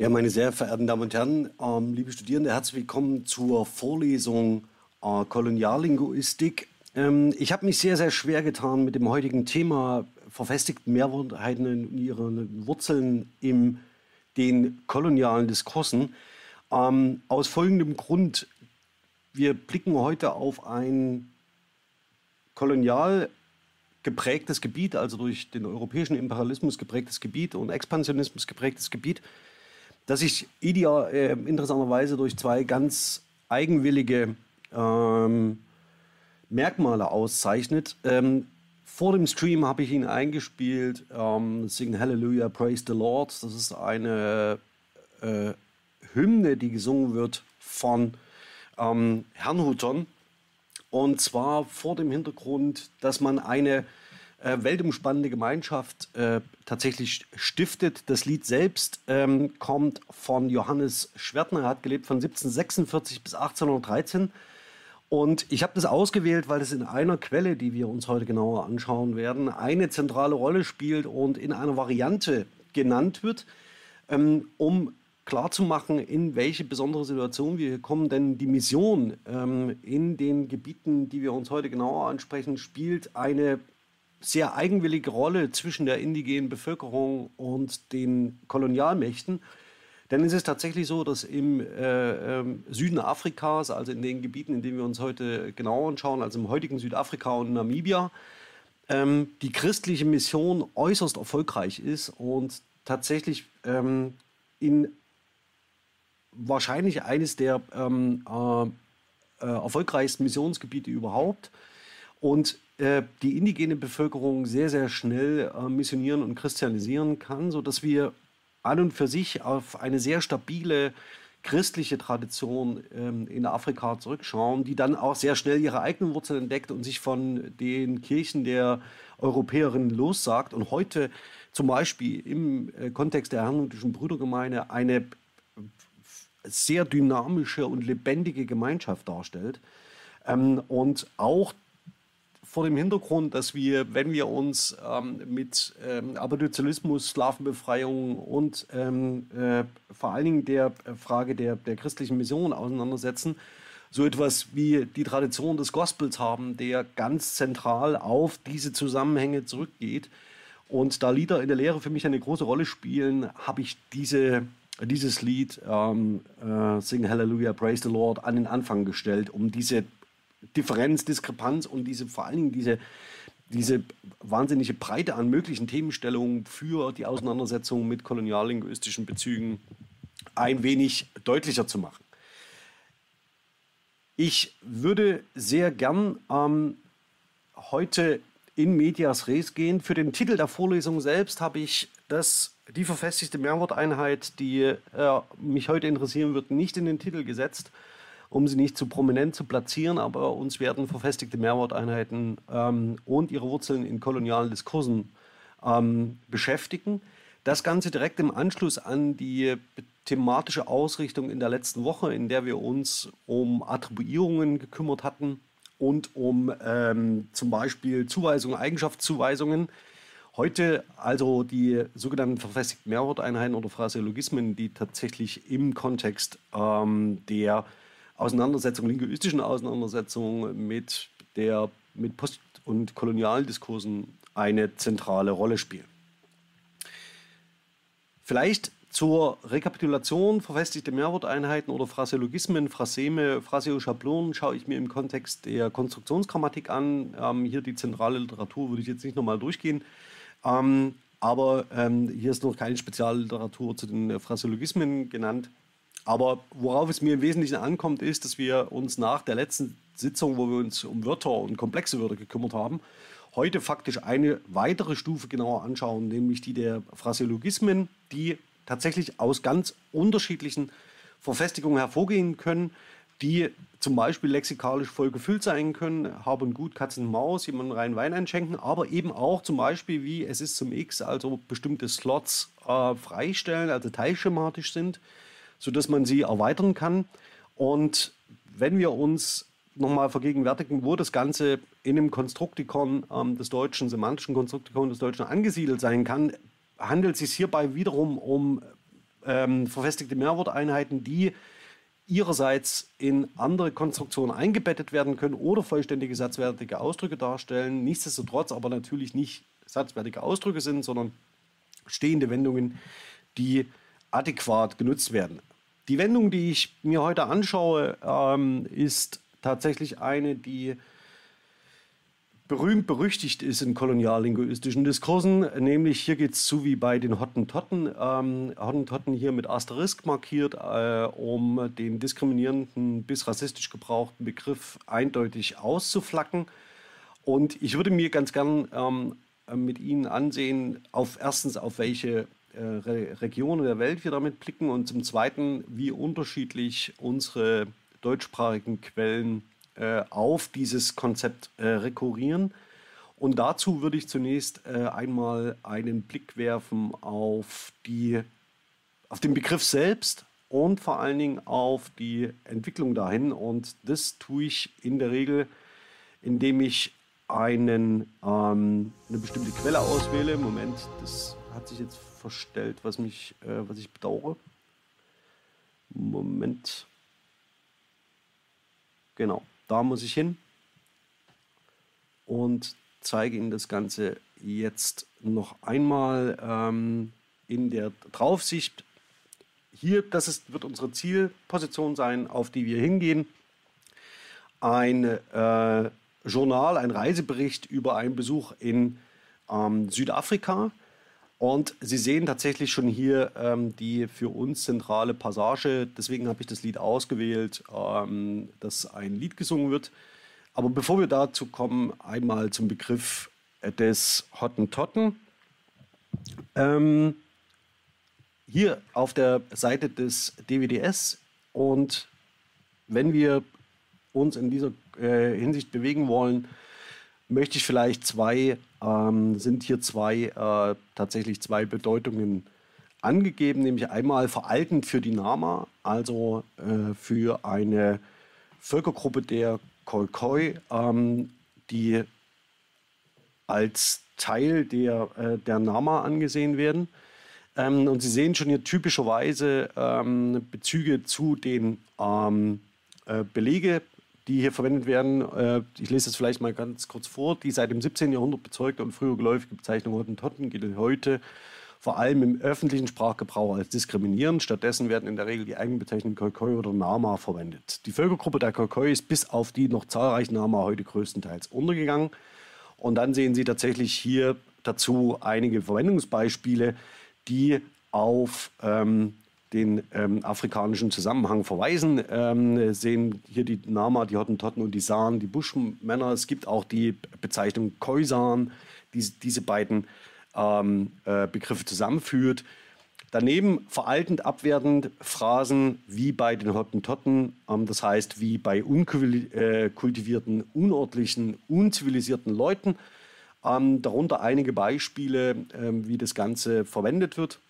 Ja, meine sehr verehrten Damen und Herren, ähm, liebe Studierende, herzlich willkommen zur Vorlesung äh, Koloniallinguistik. Ähm, ich habe mich sehr, sehr schwer getan mit dem heutigen Thema verfestigten Mehrwortheiten in ihren Wurzeln in den kolonialen Diskursen. Ähm, aus folgendem Grund. Wir blicken heute auf ein kolonial geprägtes Gebiet, also durch den europäischen Imperialismus geprägtes Gebiet und Expansionismus geprägtes Gebiet das sich ideal, äh, interessanterweise durch zwei ganz eigenwillige ähm, Merkmale auszeichnet. Ähm, vor dem Stream habe ich ihn eingespielt, ähm, Sing Hallelujah, Praise the Lord. Das ist eine äh, Hymne, die gesungen wird von ähm, Herrnhutern. Und zwar vor dem Hintergrund, dass man eine äh, weltumspannende Gemeinschaft äh, tatsächlich stiftet. Das Lied selbst ähm, kommt von Johannes Schwertner. Er hat gelebt von 1746 bis 1813. Und ich habe das ausgewählt, weil es in einer Quelle, die wir uns heute genauer anschauen werden, eine zentrale Rolle spielt und in einer Variante genannt wird, ähm, um klarzumachen, in welche besondere Situation wir kommen. Denn die Mission ähm, in den Gebieten, die wir uns heute genauer ansprechen, spielt eine sehr eigenwillige Rolle zwischen der indigenen Bevölkerung und den Kolonialmächten. Denn es ist tatsächlich so, dass im äh, äh, Süden Afrikas, also in den Gebieten, in denen wir uns heute genauer anschauen, also im heutigen Südafrika und Namibia, ähm, die christliche Mission äußerst erfolgreich ist und tatsächlich ähm, in wahrscheinlich eines der ähm, äh, äh erfolgreichsten Missionsgebiete überhaupt. Und äh, die indigene Bevölkerung sehr, sehr schnell äh, missionieren und christianisieren kann, sodass wir an und für sich auf eine sehr stabile christliche Tradition ähm, in Afrika zurückschauen, die dann auch sehr schnell ihre eigenen Wurzeln entdeckt und sich von den Kirchen der Europäerinnen lossagt und heute zum Beispiel im äh, Kontext der herrnhutischen Brüdergemeinde eine sehr dynamische und lebendige Gemeinschaft darstellt. Ähm, und auch vor dem Hintergrund, dass wir, wenn wir uns ähm, mit ähm, Abolitionismus, Sklavenbefreiung und ähm, äh, vor allen Dingen der Frage der, der christlichen Mission auseinandersetzen, so etwas wie die Tradition des Gospels haben, der ganz zentral auf diese Zusammenhänge zurückgeht. Und da Lieder in der Lehre für mich eine große Rolle spielen, habe ich diese, dieses Lied ähm, äh, Sing Hallelujah, Praise the Lord an den Anfang gestellt, um diese Differenz, Diskrepanz und diese vor allen Dingen diese, diese wahnsinnige Breite an möglichen Themenstellungen für die Auseinandersetzung mit koloniallinguistischen Bezügen ein wenig deutlicher zu machen. Ich würde sehr gern ähm, heute in Medias Res gehen. Für den Titel der Vorlesung selbst habe ich das, die verfestigte Mehrworteinheit, die äh, mich heute interessieren wird, nicht in den Titel gesetzt, um sie nicht zu prominent zu platzieren, aber uns werden verfestigte Mehrworteinheiten ähm, und ihre Wurzeln in kolonialen Diskursen ähm, beschäftigen. Das Ganze direkt im Anschluss an die thematische Ausrichtung in der letzten Woche, in der wir uns um Attribuierungen gekümmert hatten und um ähm, zum Beispiel Zuweisungen, Eigenschaftszuweisungen. Heute also die sogenannten verfestigten Mehrworteinheiten oder Phraseologismen, die tatsächlich im Kontext ähm, der Auseinandersetzung, linguistischen Auseinandersetzung mit, der, mit Post- und Kolonialdiskursen eine zentrale Rolle spielen. Vielleicht zur Rekapitulation verfestigte Mehrworteinheiten oder Phraseologismen, Phraseme, Phraseoschablonen schaue ich mir im Kontext der Konstruktionsgrammatik an. Ähm, hier die zentrale Literatur würde ich jetzt nicht nochmal durchgehen. Ähm, aber ähm, hier ist noch keine Spezialliteratur zu den Phraseologismen genannt. Aber worauf es mir im Wesentlichen ankommt, ist, dass wir uns nach der letzten Sitzung, wo wir uns um Wörter und komplexe Wörter gekümmert haben, heute faktisch eine weitere Stufe genauer anschauen, nämlich die der Phraseologismen, die tatsächlich aus ganz unterschiedlichen Verfestigungen hervorgehen können, die zum Beispiel lexikalisch voll gefüllt sein können, haben gut Katzen Maus, jemanden rein Wein einschenken, aber eben auch zum Beispiel wie es ist zum X, also bestimmte Slots äh, freistellen, also teilschematisch sind, sodass man sie erweitern kann. Und wenn wir uns nochmal vergegenwärtigen, wo das Ganze in einem Konstruktikon ähm, des Deutschen, semantischen Konstruktikon des Deutschen angesiedelt sein kann, handelt es sich hierbei wiederum um ähm, verfestigte Mehrworteinheiten, die ihrerseits in andere Konstruktionen eingebettet werden können oder vollständige satzwertige Ausdrücke darstellen. Nichtsdestotrotz aber natürlich nicht satzwertige Ausdrücke sind, sondern stehende Wendungen, die adäquat genutzt werden. Die Wendung, die ich mir heute anschaue, ähm, ist tatsächlich eine, die berühmt berüchtigt ist in koloniallinguistischen Diskursen, nämlich hier geht es zu wie bei den Hottentotten. Ähm, Hottentotten hier mit Asterisk markiert, äh, um den diskriminierenden bis rassistisch gebrauchten Begriff eindeutig auszuflacken. Und ich würde mir ganz gern ähm, mit Ihnen ansehen, auf erstens auf welche Regionen der Welt wir damit blicken und zum Zweiten, wie unterschiedlich unsere deutschsprachigen Quellen äh, auf dieses Konzept äh, rekurrieren. Und dazu würde ich zunächst äh, einmal einen Blick werfen auf, die, auf den Begriff selbst und vor allen Dingen auf die Entwicklung dahin. Und das tue ich in der Regel, indem ich einen, ähm, eine bestimmte Quelle auswähle. Moment, das hat sich jetzt verstellt, was, mich, äh, was ich bedauere. Moment. Genau, da muss ich hin und zeige Ihnen das Ganze jetzt noch einmal ähm, in der Draufsicht. Hier, das ist, wird unsere Zielposition sein, auf die wir hingehen. Ein äh, Journal, ein Reisebericht über einen Besuch in ähm, Südafrika. Und Sie sehen tatsächlich schon hier ähm, die für uns zentrale Passage. Deswegen habe ich das Lied ausgewählt, ähm, dass ein Lied gesungen wird. Aber bevor wir dazu kommen, einmal zum Begriff des Hottentotten. Ähm, hier auf der Seite des DWDS. Und wenn wir uns in dieser äh, Hinsicht bewegen wollen, möchte ich vielleicht zwei, ähm, sind hier zwei, äh, tatsächlich zwei Bedeutungen angegeben, nämlich einmal veraltend für die Nama, also äh, für eine Völkergruppe der Khoikhoi, ähm, die als Teil der, äh, der Nama angesehen werden. Ähm, und Sie sehen schon hier typischerweise ähm, Bezüge zu den ähm, äh, Belege die hier verwendet werden. Äh, ich lese das vielleicht mal ganz kurz vor. Die seit dem 17. Jahrhundert bezeugte und früher geläufige Bezeichnung Hottentotten gilt heute vor allem im öffentlichen Sprachgebrauch als diskriminierend. Stattdessen werden in der Regel die Eigenbezeichnungen Khoikhoi oder Nama verwendet. Die Völkergruppe der Khoikhoi ist bis auf die noch zahlreichen Nama heute größtenteils untergegangen. Und dann sehen Sie tatsächlich hier dazu einige Verwendungsbeispiele, die auf ähm, den ähm, afrikanischen Zusammenhang verweisen. Ähm, sehen hier die Nama, die Hottentotten und die San, die Buschmänner. Es gibt auch die Bezeichnung Khoisan, die diese beiden ähm, äh, Begriffe zusammenführt. Daneben veraltend, abwertend Phrasen wie bei den Hottentotten, ähm, das heißt wie bei unkultivierten, unordentlichen, unzivilisierten Leuten. Ähm, darunter einige Beispiele, ähm, wie das Ganze verwendet wird.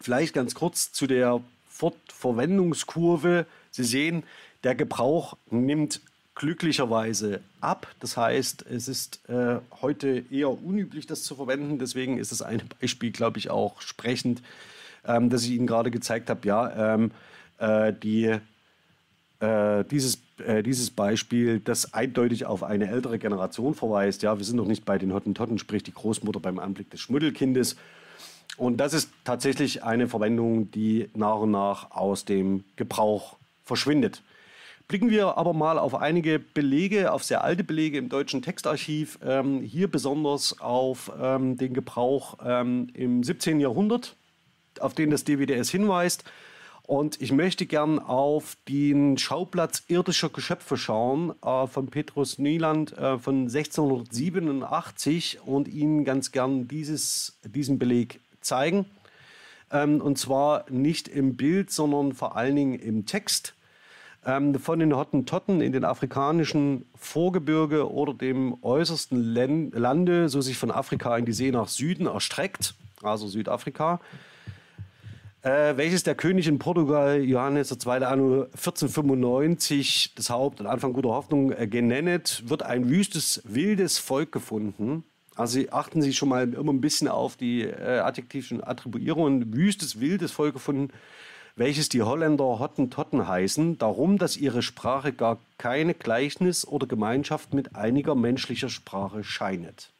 Vielleicht ganz kurz zu der Fortverwendungskurve. Sie sehen, der Gebrauch nimmt glücklicherweise ab. Das heißt, es ist äh, heute eher unüblich, das zu verwenden. Deswegen ist es ein Beispiel, glaube ich, auch sprechend, ähm, dass ich Ihnen gerade gezeigt habe. Ja, ähm, äh, die, äh, dieses, äh, dieses Beispiel, das eindeutig auf eine ältere Generation verweist. Ja, wir sind noch nicht bei den Hottentotten, sprich die Großmutter beim Anblick des Schmuddelkindes. Und das ist tatsächlich eine Verwendung, die nach und nach aus dem Gebrauch verschwindet. Blicken wir aber mal auf einige Belege, auf sehr alte Belege im deutschen Textarchiv. Ähm, hier besonders auf ähm, den Gebrauch ähm, im 17. Jahrhundert, auf den das DWDS hinweist. Und ich möchte gern auf den Schauplatz irdischer Geschöpfe schauen äh, von Petrus Nieland äh, von 1687 und Ihnen ganz gern dieses, diesen Beleg zeigen. Ähm, und zwar nicht im Bild, sondern vor allen Dingen im Text. Ähm, von den Hottentotten in den afrikanischen Vorgebirge oder dem äußersten Len Lande, so sich von Afrika in die See nach Süden erstreckt, also Südafrika, äh, welches der König in Portugal, Johannes II. Anno 1495, das Haupt und Anfang guter Hoffnung äh, genennet, wird ein wüstes, wildes Volk gefunden, also achten Sie schon mal immer ein bisschen auf die äh, adjektiven Attribuierungen. Wüstes, wildes Volk gefunden, welches die Holländer Hottentotten heißen, darum, dass ihre Sprache gar keine Gleichnis oder Gemeinschaft mit einiger menschlicher Sprache scheinet.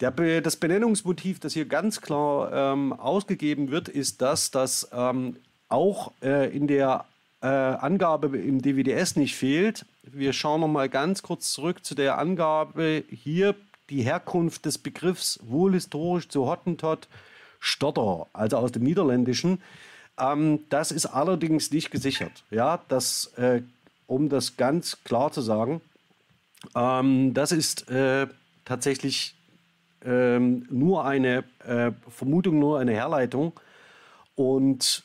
Der, das Benennungsmotiv, das hier ganz klar ähm, ausgegeben wird, ist das, dass ähm, auch äh, in der äh, Angabe im DWDS nicht fehlt. Wir schauen noch mal ganz kurz zurück zu der Angabe hier die Herkunft des Begriffs wohl historisch zu Hottentot Stotter, also aus dem Niederländischen. Ähm, das ist allerdings nicht gesichert. Ja, das, äh, um das ganz klar zu sagen, ähm, das ist äh, tatsächlich ähm, nur eine äh, Vermutung, nur eine Herleitung. Und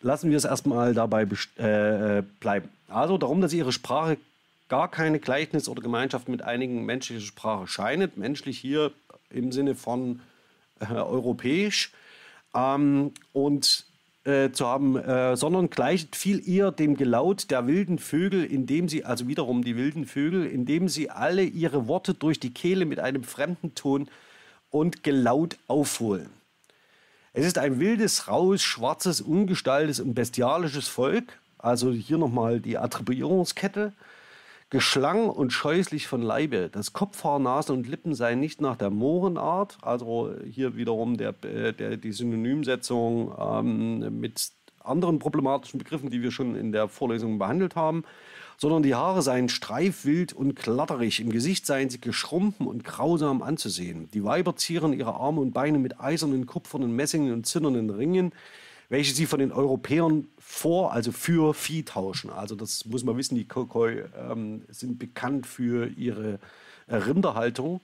lassen wir es erstmal dabei äh, bleiben. Also darum, dass ihre Sprache gar keine Gleichnis oder Gemeinschaft mit einigen menschlicher Sprache scheinet. Menschlich hier im Sinne von äh, europäisch. Ähm, und äh, zu haben, äh, sondern gleicht viel eher dem Gelaut der wilden Vögel, indem sie, also wiederum die wilden Vögel, indem sie alle ihre Worte durch die Kehle mit einem fremden Ton und Gelaut aufholen. Es ist ein wildes, raues, schwarzes, ungestaltes und bestialisches Volk. Also hier nochmal die Attribuierungskette. Geschlang und scheußlich von Leibe. Das Kopfhaar, Nase und Lippen seien nicht nach der Mohrenart, also hier wiederum der, äh, der, die Synonymsetzung ähm, mit anderen problematischen Begriffen, die wir schon in der Vorlesung behandelt haben, sondern die Haare seien streifwild und klatterig, im Gesicht seien sie geschrumpfen und grausam anzusehen. Die Weiber zieren ihre Arme und Beine mit eisernen, kupfernen, messingen und zinnernen Ringen, welche sie von den Europäern vor, also für Vieh tauschen. Also das muss man wissen, die Khoi ähm, sind bekannt für ihre äh, Rinderhaltung.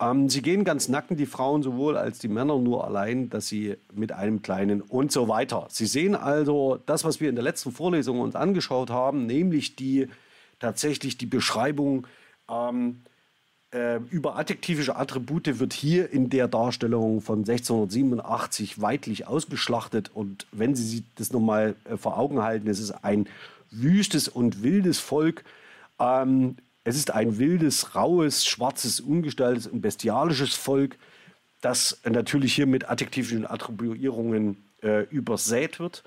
Ähm, sie gehen ganz nackend, die Frauen sowohl als die Männer, nur allein, dass sie mit einem kleinen und so weiter. Sie sehen also das, was wir in der letzten Vorlesung uns angeschaut haben, nämlich die tatsächlich die Beschreibung ähm, äh, über adjektivische Attribute wird hier in der Darstellung von 1687 weitlich ausgeschlachtet. Und wenn Sie sich das nochmal äh, vor Augen halten, es ist ein wüstes und wildes Volk. Ähm, es ist ein wildes, raues, schwarzes, ungestaltes und bestialisches Volk, das natürlich hier mit adjektivischen Attribuierungen äh, übersät wird.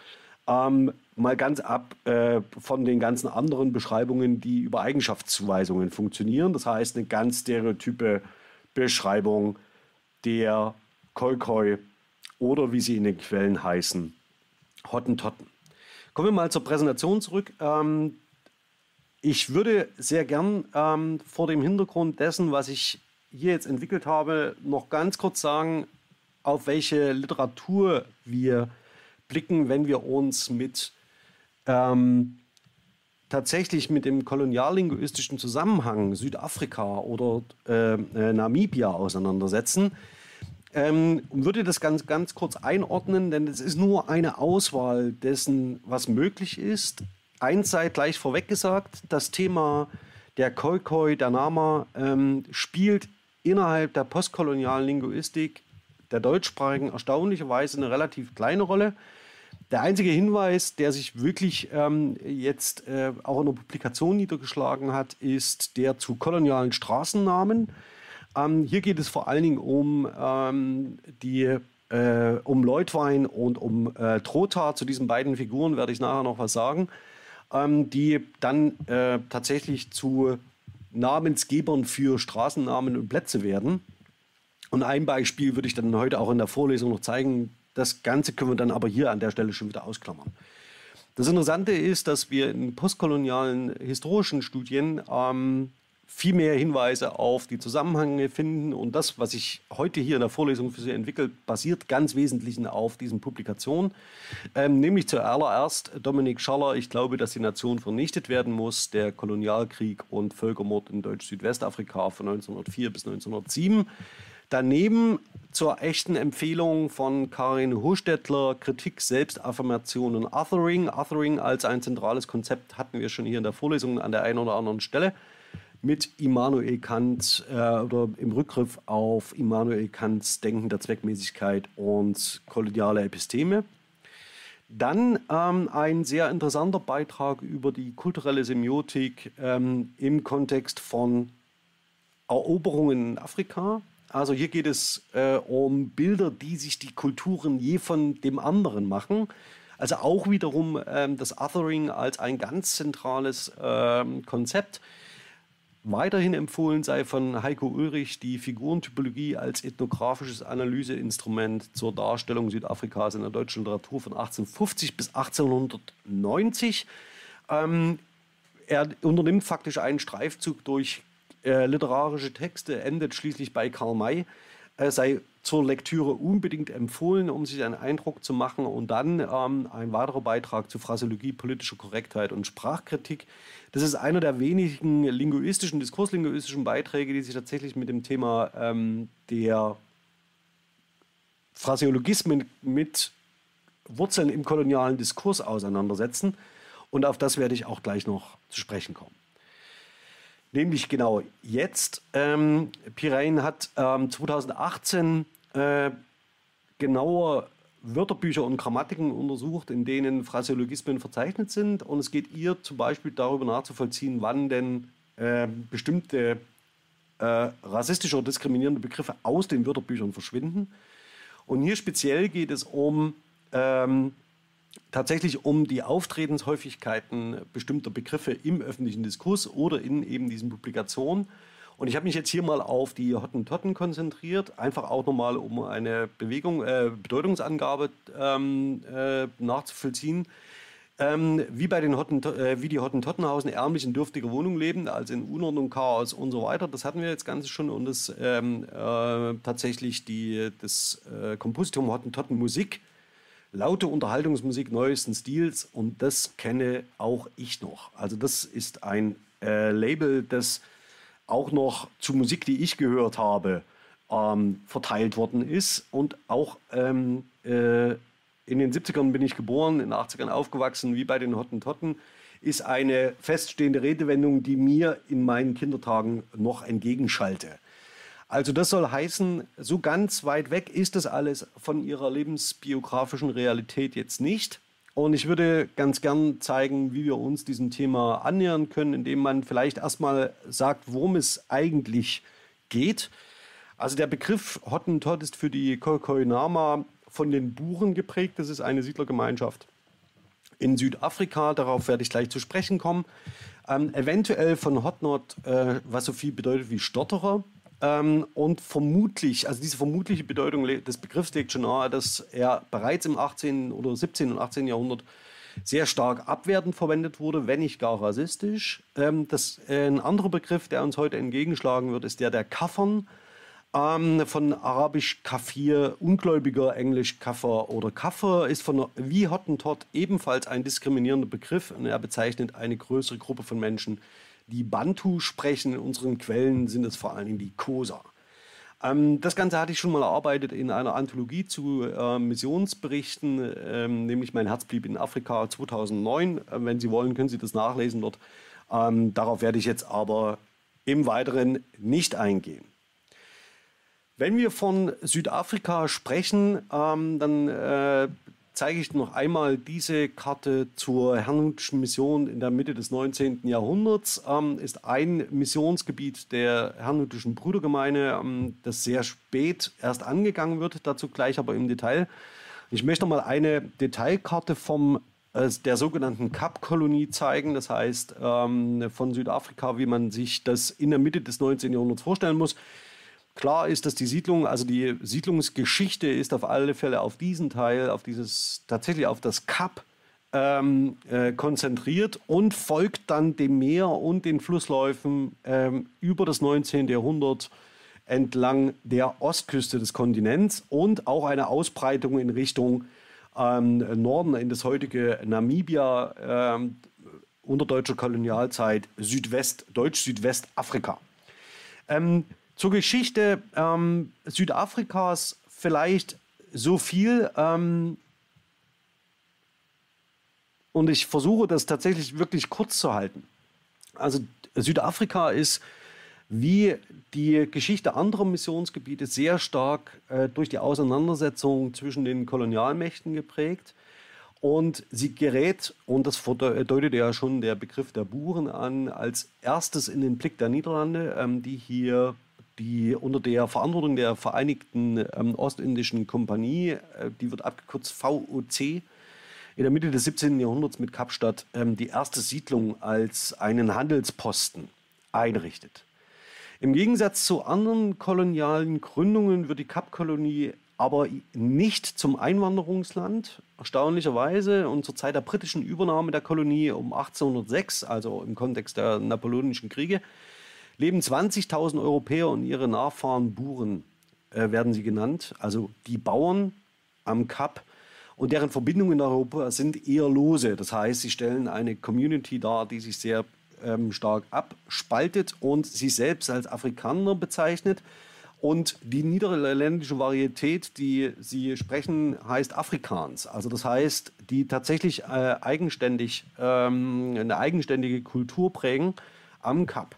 Ähm, mal ganz ab äh, von den ganzen anderen Beschreibungen, die über Eigenschaftszuweisungen funktionieren. Das heißt, eine ganz stereotype Beschreibung der Khoikhoi oder wie sie in den Quellen heißen, Hottentotten. Kommen wir mal zur Präsentation zurück. Ähm, ich würde sehr gern ähm, vor dem Hintergrund dessen, was ich hier jetzt entwickelt habe, noch ganz kurz sagen, auf welche Literatur wir blicken, wenn wir uns mit ähm, tatsächlich mit dem koloniallinguistischen Zusammenhang Südafrika oder äh, äh, Namibia auseinandersetzen. Ähm, würde das ganz, ganz kurz einordnen, denn es ist nur eine Auswahl dessen, was möglich ist. Eins sei gleich vorweg gesagt, das Thema der Khoikhoi, der Nama, ähm, spielt innerhalb der postkolonialen Linguistik der deutschsprachigen erstaunlicherweise eine relativ kleine Rolle. Der einzige Hinweis, der sich wirklich ähm, jetzt äh, auch in der Publikation niedergeschlagen hat, ist der zu kolonialen Straßennamen. Ähm, hier geht es vor allen Dingen um ähm, die äh, um Leutwein und um äh, Trotha. Zu diesen beiden Figuren werde ich nachher noch was sagen, ähm, die dann äh, tatsächlich zu Namensgebern für Straßennamen und Plätze werden. Und ein Beispiel würde ich dann heute auch in der Vorlesung noch zeigen. Das Ganze können wir dann aber hier an der Stelle schon wieder ausklammern. Das Interessante ist, dass wir in postkolonialen historischen Studien ähm, viel mehr Hinweise auf die Zusammenhänge finden. Und das, was ich heute hier in der Vorlesung für Sie entwickelt, basiert ganz wesentlich auf diesen Publikationen. Ähm, nämlich zuallererst Dominik Schaller, ich glaube, dass die Nation vernichtet werden muss, der Kolonialkrieg und Völkermord in Deutsch-Südwestafrika von 1904 bis 1907. Daneben zur echten Empfehlung von Karin Hochstädtler, Kritik, Selbstaffirmation und Othering. Othering als ein zentrales Konzept hatten wir schon hier in der Vorlesung an der einen oder anderen Stelle mit Immanuel Kant äh, oder im Rückgriff auf Immanuel Kants Denken der Zweckmäßigkeit und kollegiale Episteme. Dann ähm, ein sehr interessanter Beitrag über die kulturelle Semiotik ähm, im Kontext von Eroberungen in Afrika, also hier geht es äh, um Bilder, die sich die Kulturen je von dem anderen machen. Also auch wiederum ähm, das Othering als ein ganz zentrales ähm, Konzept. Weiterhin empfohlen sei von Heiko Ulrich die Figurentypologie als ethnografisches Analyseinstrument zur Darstellung Südafrikas in der deutschen Literatur von 1850 bis 1890. Ähm, er unternimmt faktisch einen Streifzug durch äh, literarische Texte endet schließlich bei Karl May, äh, sei zur Lektüre unbedingt empfohlen, um sich einen Eindruck zu machen. Und dann ähm, ein weiterer Beitrag zu Phraseologie, politischer Korrektheit und Sprachkritik. Das ist einer der wenigen linguistischen, diskurslinguistischen Beiträge, die sich tatsächlich mit dem Thema ähm, der Phraseologismen mit Wurzeln im kolonialen Diskurs auseinandersetzen. Und auf das werde ich auch gleich noch zu sprechen kommen. Nämlich genau jetzt. Ähm, Pirein hat ähm, 2018 äh, genauer Wörterbücher und Grammatiken untersucht, in denen Phraseologismen verzeichnet sind. Und es geht ihr zum Beispiel darüber nachzuvollziehen, wann denn äh, bestimmte äh, rassistische oder diskriminierende Begriffe aus den Wörterbüchern verschwinden. Und hier speziell geht es um ähm, tatsächlich um die Auftretenshäufigkeiten bestimmter Begriffe im öffentlichen Diskurs oder in eben diesen Publikationen. Und ich habe mich jetzt hier mal auf die Hottentotten konzentriert, einfach auch nochmal, um eine Bewegung, äh, Bedeutungsangabe ähm, äh, nachzuvollziehen. Ähm, wie bei den Hotten, äh, wie die Hottentottenhausen ärmlich in dürftiger Wohnung leben, also in Unordnung, Chaos und so weiter. Das hatten wir jetzt Ganze schon und das ähm, äh, tatsächlich die, das äh, Kompositum Hottentotten Musik laute Unterhaltungsmusik neuesten Stils und das kenne auch ich noch. Also das ist ein äh, Label, das auch noch zu Musik, die ich gehört habe, ähm, verteilt worden ist und auch ähm, äh, in den 70ern bin ich geboren, in den 80ern aufgewachsen, wie bei den Hottentotten, ist eine feststehende Redewendung, die mir in meinen Kindertagen noch entgegenschalte. Also das soll heißen, so ganz weit weg ist das alles von ihrer lebensbiografischen Realität jetzt nicht. Und ich würde ganz gern zeigen, wie wir uns diesem Thema annähern können, indem man vielleicht erstmal sagt, worum es eigentlich geht. Also der Begriff Hottentot ist für die Koikoinama von den Buren geprägt. Das ist eine Siedlergemeinschaft in Südafrika. Darauf werde ich gleich zu sprechen kommen. Ähm, eventuell von Hotnot, äh, was so viel bedeutet wie Stotterer. Ähm, und vermutlich, also diese vermutliche Bedeutung des Begriffs legt schon nahe, dass er bereits im 18. oder 17. und 18. Jahrhundert sehr stark abwertend verwendet wurde, wenn nicht gar rassistisch. Ähm, das, äh, ein anderer Begriff, der uns heute entgegenschlagen wird, ist der der Kaffern. Ähm, von Arabisch Kafir, Ungläubiger, Englisch Kaffer oder Kaffer ist von wie Hottentot ebenfalls ein diskriminierender Begriff und er bezeichnet eine größere Gruppe von Menschen, die Bantu sprechen. In unseren Quellen sind es vor allen Dingen die Kosa. Ähm, das Ganze hatte ich schon mal erarbeitet in einer Anthologie zu äh, Missionsberichten, ähm, nämlich Mein Herz blieb in Afrika 2009. Äh, wenn Sie wollen, können Sie das nachlesen dort. Ähm, darauf werde ich jetzt aber im Weiteren nicht eingehen. Wenn wir von Südafrika sprechen, ähm, dann äh, zeige ich noch einmal diese Karte zur Herrnhutschen Mission in der Mitte des 19. Jahrhunderts. Ähm, ist ein Missionsgebiet der Herrnhutischen Brüdergemeine, ähm, das sehr spät erst angegangen wird, dazu gleich aber im Detail. Ich möchte noch mal eine Detailkarte vom äh, der sogenannten Kap-Kolonie zeigen, das heißt ähm, von Südafrika, wie man sich das in der Mitte des 19. Jahrhunderts vorstellen muss. Klar ist, dass die Siedlung, also die Siedlungsgeschichte ist auf alle Fälle auf diesen Teil, auf dieses, tatsächlich auf das Kap ähm, äh, konzentriert und folgt dann dem Meer und den Flussläufen ähm, über das 19. Jahrhundert entlang der Ostküste des Kontinents und auch eine Ausbreitung in Richtung ähm, Norden in das heutige Namibia ähm, unter deutscher Kolonialzeit Südwest, Deutsch-Südwestafrika. Ähm, zur Geschichte ähm, Südafrikas vielleicht so viel. Ähm, und ich versuche das tatsächlich wirklich kurz zu halten. Also Südafrika ist wie die Geschichte anderer Missionsgebiete sehr stark äh, durch die Auseinandersetzung zwischen den Kolonialmächten geprägt. Und sie gerät, und das deutet ja schon der Begriff der Buren an, als erstes in den Blick der Niederlande, ähm, die hier die unter der Verantwortung der Vereinigten ähm, Ostindischen Kompanie, äh, die wird abgekürzt VOC, in der Mitte des 17. Jahrhunderts mit Kapstadt ähm, die erste Siedlung als einen Handelsposten einrichtet. Im Gegensatz zu anderen kolonialen Gründungen wird die Kapkolonie aber nicht zum Einwanderungsland, erstaunlicherweise. Und zur Zeit der britischen Übernahme der Kolonie um 1806, also im Kontext der Napoleonischen Kriege, leben 20.000 Europäer und ihre Nachfahren Buren, äh, werden sie genannt. Also die Bauern am Kap und deren Verbindungen in Europa sind eher lose. Das heißt, sie stellen eine Community dar, die sich sehr ähm, stark abspaltet und sich selbst als Afrikaner bezeichnet. Und die niederländische Varietät, die sie sprechen, heißt Afrikaans. Also das heißt, die tatsächlich äh, eigenständig ähm, eine eigenständige Kultur prägen am Kap.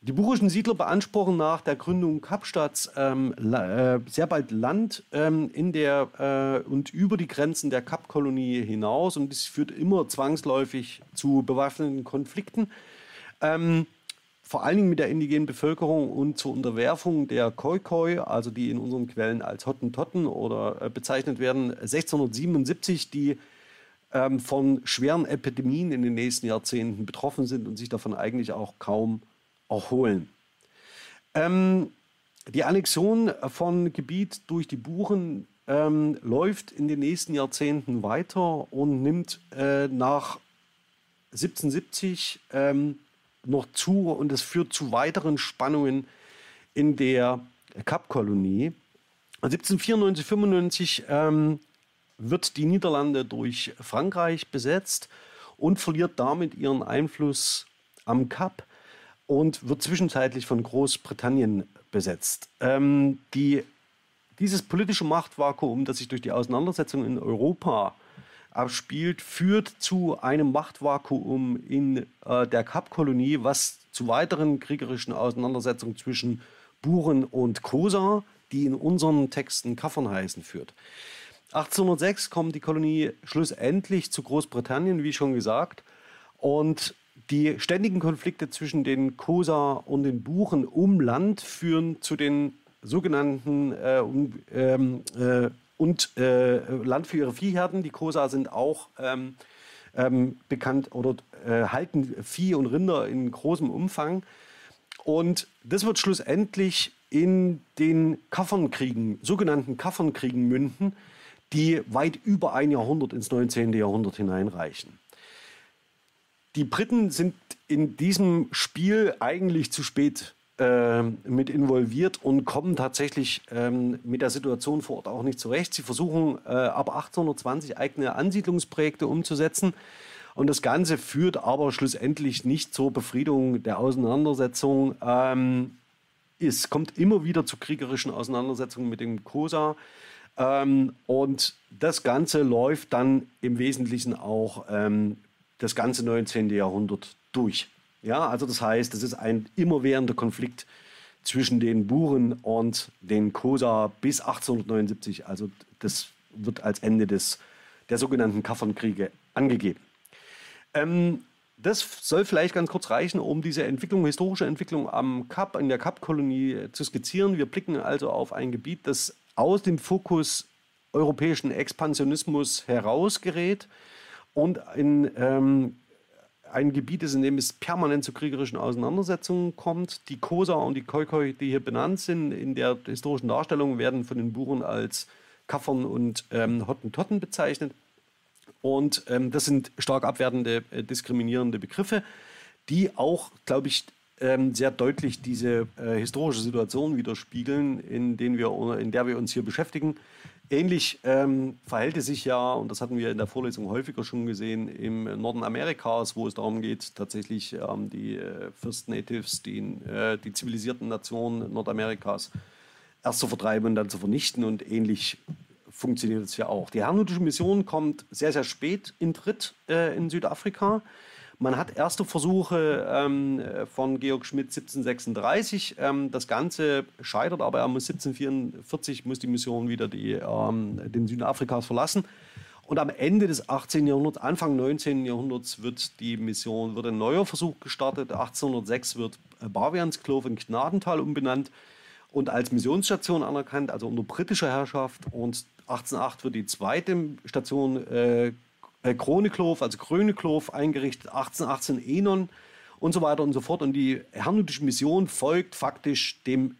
Die burischen Siedler beanspruchen nach der Gründung Kapstadts ähm, äh, sehr bald Land ähm, in der äh, und über die Grenzen der Kapkolonie hinaus und dies führt immer zwangsläufig zu bewaffneten Konflikten. Ähm, vor allen Dingen mit der indigenen Bevölkerung und zur Unterwerfung der Khoikhoi, also die in unseren Quellen als Hottentotten oder äh, bezeichnet werden, 1677, die ähm, von schweren Epidemien in den nächsten Jahrzehnten betroffen sind und sich davon eigentlich auch kaum erholen. Ähm, die Annexion von Gebiet durch die Buren ähm, läuft in den nächsten Jahrzehnten weiter und nimmt äh, nach 1770 ähm, noch zu und es führt zu weiteren Spannungen in der Kapkolonie. 1794, 95 ähm, wird die Niederlande durch Frankreich besetzt und verliert damit ihren Einfluss am Kap und wird zwischenzeitlich von Großbritannien besetzt. Ähm, die, dieses politische Machtvakuum, das sich durch die Auseinandersetzung in Europa abspielt, führt zu einem Machtvakuum in äh, der Kapkolonie, was zu weiteren kriegerischen Auseinandersetzungen zwischen Buren und Kosa, die in unseren Texten Kaffern heißen, führt. 1806 kommt die Kolonie schlussendlich zu Großbritannien, wie schon gesagt, und die ständigen Konflikte zwischen den Kosa und den Buchen um Land führen zu den sogenannten äh, um, ähm, äh, und äh, Land für ihre Viehherden. Die Kosa sind auch ähm, ähm, bekannt oder äh, halten Vieh und Rinder in großem Umfang. Und das wird schlussendlich in den Kaffernkriegen, sogenannten Kaffernkriegen münden, die weit über ein Jahrhundert ins 19. Jahrhundert hineinreichen. Die Briten sind in diesem Spiel eigentlich zu spät äh, mit involviert und kommen tatsächlich ähm, mit der Situation vor Ort auch nicht zurecht. Sie versuchen äh, ab 1820 eigene Ansiedlungsprojekte umzusetzen. Und das Ganze führt aber schlussendlich nicht zur Befriedung der Auseinandersetzung. Ähm, es kommt immer wieder zu kriegerischen Auseinandersetzungen mit dem COSA. Ähm, und das Ganze läuft dann im Wesentlichen auch ähm, das ganze 19. Jahrhundert durch. Ja, also das heißt, es ist ein immerwährender Konflikt zwischen den Buren und den Kosa bis 1879. Also das wird als Ende des, der sogenannten Kaffernkriege angegeben. Ähm, das soll vielleicht ganz kurz reichen, um diese Entwicklung, historische Entwicklung am Kap, in der Kap-Kolonie zu skizzieren. Wir blicken also auf ein Gebiet, das aus dem Fokus europäischen Expansionismus herausgerät und in ähm, ein Gebiet ist, in dem es permanent zu kriegerischen Auseinandersetzungen kommt. Die Kosa und die Khoikhoi, die hier benannt sind, in der historischen Darstellung werden von den Buren als Kaffern und ähm, Hottentotten bezeichnet. Und ähm, das sind stark abwertende, äh, diskriminierende Begriffe, die auch, glaube ich, ähm, sehr deutlich diese äh, historische Situation widerspiegeln, in, denen wir, in der wir uns hier beschäftigen. Ähnlich ähm, verhält es sich ja, und das hatten wir in der Vorlesung häufiger schon gesehen, im Norden Amerikas, wo es darum geht, tatsächlich ähm, die äh, First Natives, die, äh, die zivilisierten Nationen Nordamerikas, erst zu vertreiben und dann zu vernichten. Und ähnlich funktioniert es ja auch. Die herrnhutische Mission kommt sehr, sehr spät in Tritt äh, in Südafrika. Man hat erste Versuche ähm, von Georg Schmidt 1736. Ähm, das Ganze scheitert, aber er muss 1744 muss die Mission wieder die, ähm, den Süden Afrikas verlassen. Und am Ende des 18. Jahrhunderts, Anfang 19. Jahrhunderts wird die Mission, wird ein neuer Versuch gestartet. 1806 wird Barwianskloof in Gnadental umbenannt und als Missionsstation anerkannt, also unter britischer Herrschaft. Und 1808 wird die zweite Station äh, äh, Kronekloof, also Krönekloof eingerichtet, 1818 Enon und so weiter und so fort. Und die herrnhutische Mission folgt faktisch dem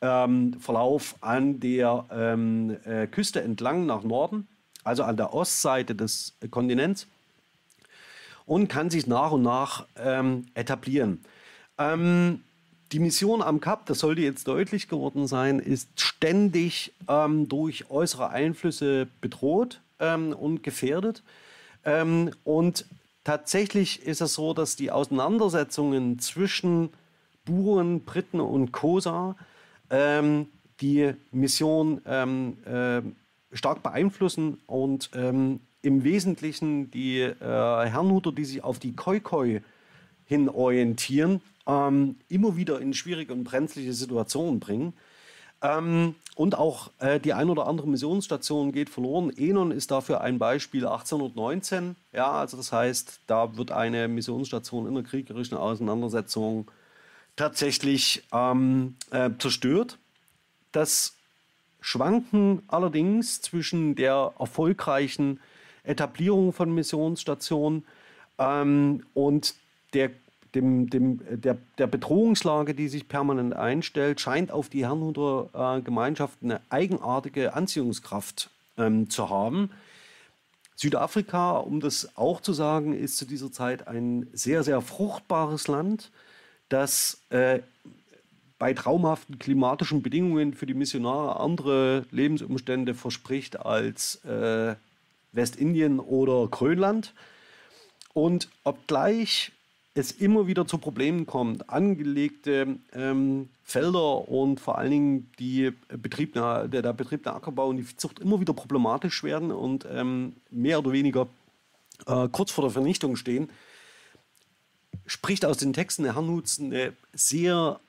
ähm, Verlauf an der ähm, äh, Küste entlang nach Norden, also an der Ostseite des Kontinents und kann sich nach und nach ähm, etablieren. Ähm, die Mission am Kap, das sollte jetzt deutlich geworden sein, ist ständig ähm, durch äußere Einflüsse bedroht ähm, und gefährdet. Ähm, und tatsächlich ist es so, dass die Auseinandersetzungen zwischen Buren, Briten und Kosa ähm, die Mission ähm, äh, stark beeinflussen und ähm, im Wesentlichen die äh, Herrnhuter, die sich auf die Khoikhoi hin orientieren, ähm, immer wieder in schwierige und brenzliche Situationen bringen. Ähm, und auch äh, die ein oder andere Missionsstation geht verloren. Enon ist dafür ein Beispiel 1819. Ja, also das heißt, da wird eine Missionsstation in der kriegerischen Auseinandersetzung tatsächlich ähm, äh, zerstört. Das Schwanken allerdings zwischen der erfolgreichen Etablierung von Missionsstationen ähm, und der dem, dem, der, der Bedrohungslage, die sich permanent einstellt, scheint auf die Herrnhuter äh, Gemeinschaft eine eigenartige Anziehungskraft ähm, zu haben. Südafrika, um das auch zu sagen, ist zu dieser Zeit ein sehr, sehr fruchtbares Land, das äh, bei traumhaften klimatischen Bedingungen für die Missionare andere Lebensumstände verspricht als äh, Westindien oder Grönland. Und obgleich es immer wieder zu Problemen kommt, angelegte ähm, Felder und vor allen Dingen die Betrieb, der, der Betrieb der Ackerbau und die Viehzucht immer wieder problematisch werden und ähm, mehr oder weniger äh, kurz vor der Vernichtung stehen, spricht aus den Texten der Herrnhuts eine sehr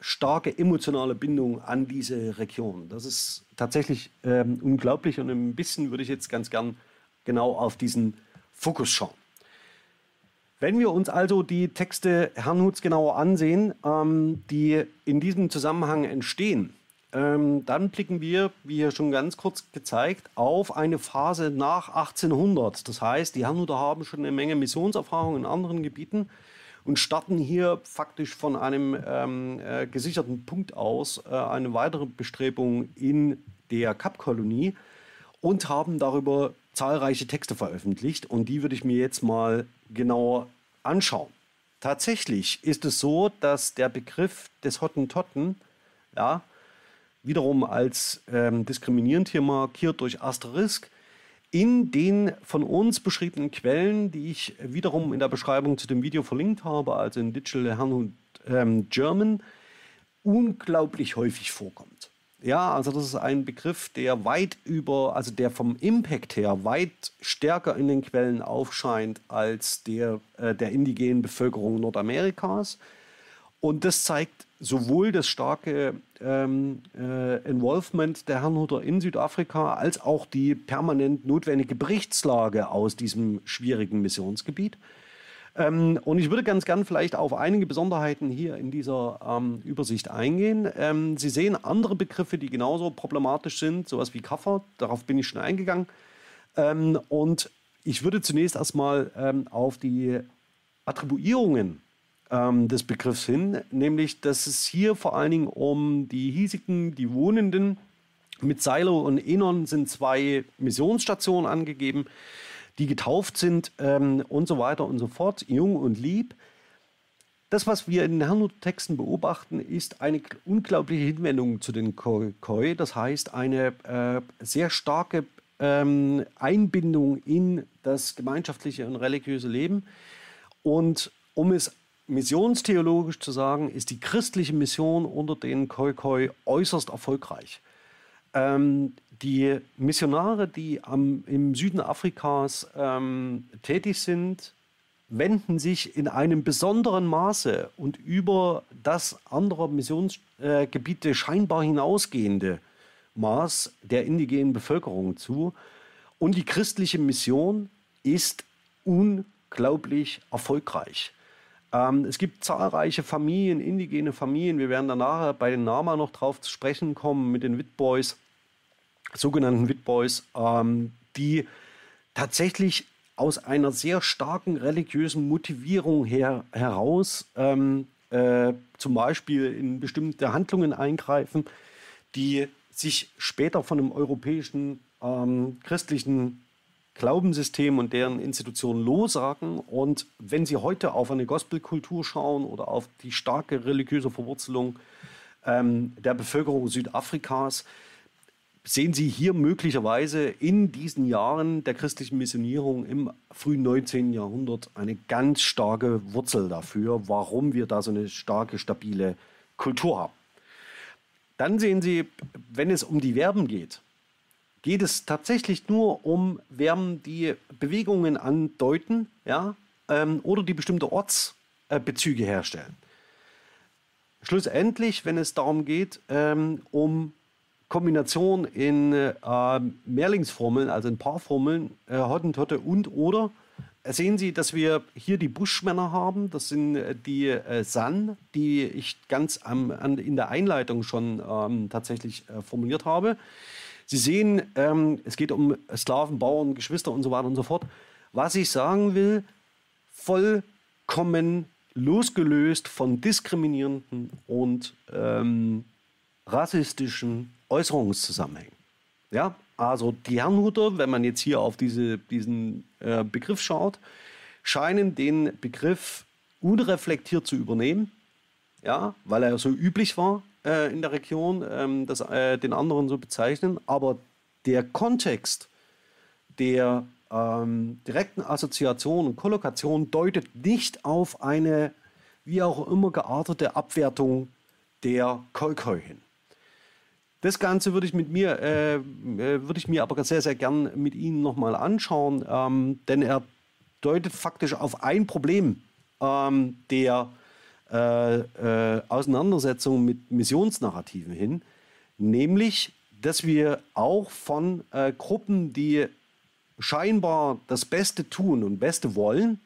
starke emotionale Bindung an diese Region. Das ist tatsächlich ähm, unglaublich und ein bisschen würde ich jetzt ganz gern genau auf diesen Fokus schauen. Wenn wir uns also die Texte Herrnhuts genauer ansehen, ähm, die in diesem Zusammenhang entstehen, ähm, dann blicken wir, wie hier schon ganz kurz gezeigt, auf eine Phase nach 1800. Das heißt, die Herrnhuter haben schon eine Menge Missionserfahrung in anderen Gebieten und starten hier faktisch von einem ähm, äh, gesicherten Punkt aus äh, eine weitere Bestrebung in der Kapkolonie und haben darüber zahlreiche Texte veröffentlicht und die würde ich mir jetzt mal genauer anschauen. tatsächlich ist es so, dass der Begriff des Hottentotten ja, wiederum als ähm, diskriminierend hier markiert durch Asterisk in den von uns beschriebenen Quellen, die ich wiederum in der Beschreibung zu dem Video verlinkt habe, also in Digital Herrnhut ähm, German, unglaublich häufig vorkommt. Ja, also das ist ein Begriff, der weit über, also der vom Impact her weit stärker in den Quellen aufscheint als der äh, der indigenen Bevölkerung Nordamerikas. Und das zeigt sowohl das starke ähm, äh, Involvement der Herrnhuter in Südafrika als auch die permanent notwendige Berichtslage aus diesem schwierigen Missionsgebiet. Ähm, und ich würde ganz gern vielleicht auf einige Besonderheiten hier in dieser ähm, Übersicht eingehen. Ähm, Sie sehen andere Begriffe, die genauso problematisch sind, sowas wie Kaffer. Darauf bin ich schon eingegangen. Ähm, und ich würde zunächst erstmal ähm, auf die Attribuierungen ähm, des Begriffs hin, nämlich dass es hier vor allen Dingen um die hiesigen, die Wohnenden mit Silo und Enon sind zwei Missionsstationen angegeben die getauft sind ähm, und so weiter und so fort, jung und lieb. Das, was wir in den Herrnhut-Texten beobachten, ist eine unglaubliche Hinwendung zu den Khoi. Das heißt, eine äh, sehr starke ähm, Einbindung in das gemeinschaftliche und religiöse Leben. Und um es missionstheologisch zu sagen, ist die christliche Mission unter den Khoi äußerst erfolgreich. Ähm, die Missionare, die am, im Süden Afrikas ähm, tätig sind, wenden sich in einem besonderen Maße und über das anderer Missionsgebiete äh, scheinbar hinausgehende Maß der indigenen Bevölkerung zu. Und die christliche Mission ist unglaublich erfolgreich. Ähm, es gibt zahlreiche Familien, indigene Familien. Wir werden danach bei den Nama noch drauf zu sprechen kommen mit den Witboys sogenannten Witboys, ähm, die tatsächlich aus einer sehr starken religiösen Motivierung her, heraus ähm, äh, zum Beispiel in bestimmte Handlungen eingreifen, die sich später von dem europäischen ähm, christlichen Glaubenssystem und deren Institutionen lossagen. Und wenn Sie heute auf eine Gospelkultur schauen oder auf die starke religiöse Verwurzelung ähm, der Bevölkerung Südafrikas, sehen Sie hier möglicherweise in diesen Jahren der christlichen Missionierung im frühen 19. Jahrhundert eine ganz starke Wurzel dafür, warum wir da so eine starke, stabile Kultur haben. Dann sehen Sie, wenn es um die Verben geht, geht es tatsächlich nur um Verben, die Bewegungen andeuten ja, ähm, oder die bestimmte Ortsbezüge herstellen. Schlussendlich, wenn es darum geht, ähm, um Kombination in äh, Mehrlingsformeln, also in Paarformeln, äh, Hottentotte und oder. Sehen Sie, dass wir hier die Buschmänner haben. Das sind äh, die äh, San, die ich ganz am, an, in der Einleitung schon ähm, tatsächlich äh, formuliert habe. Sie sehen, ähm, es geht um Sklaven, Bauern, Geschwister und so weiter und so fort. Was ich sagen will, vollkommen losgelöst von diskriminierenden und ähm, rassistischen Äußerungszusammenhängen. Ja, also die Herrnhuter, wenn man jetzt hier auf diese, diesen äh, Begriff schaut, scheinen den Begriff unreflektiert zu übernehmen, ja, weil er so üblich war äh, in der Region, ähm, das, äh, den anderen so bezeichnen. Aber der Kontext der ähm, direkten Assoziation und Kollokation deutet nicht auf eine wie auch immer geartete Abwertung der Kolkoi hin. Das Ganze würde ich mit mir, äh, äh, würde ich mir aber sehr, sehr gern mit Ihnen nochmal anschauen, ähm, denn er deutet faktisch auf ein Problem ähm, der äh, äh, Auseinandersetzung mit Missionsnarrativen hin, nämlich, dass wir auch von äh, Gruppen, die scheinbar das Beste tun und Beste wollen,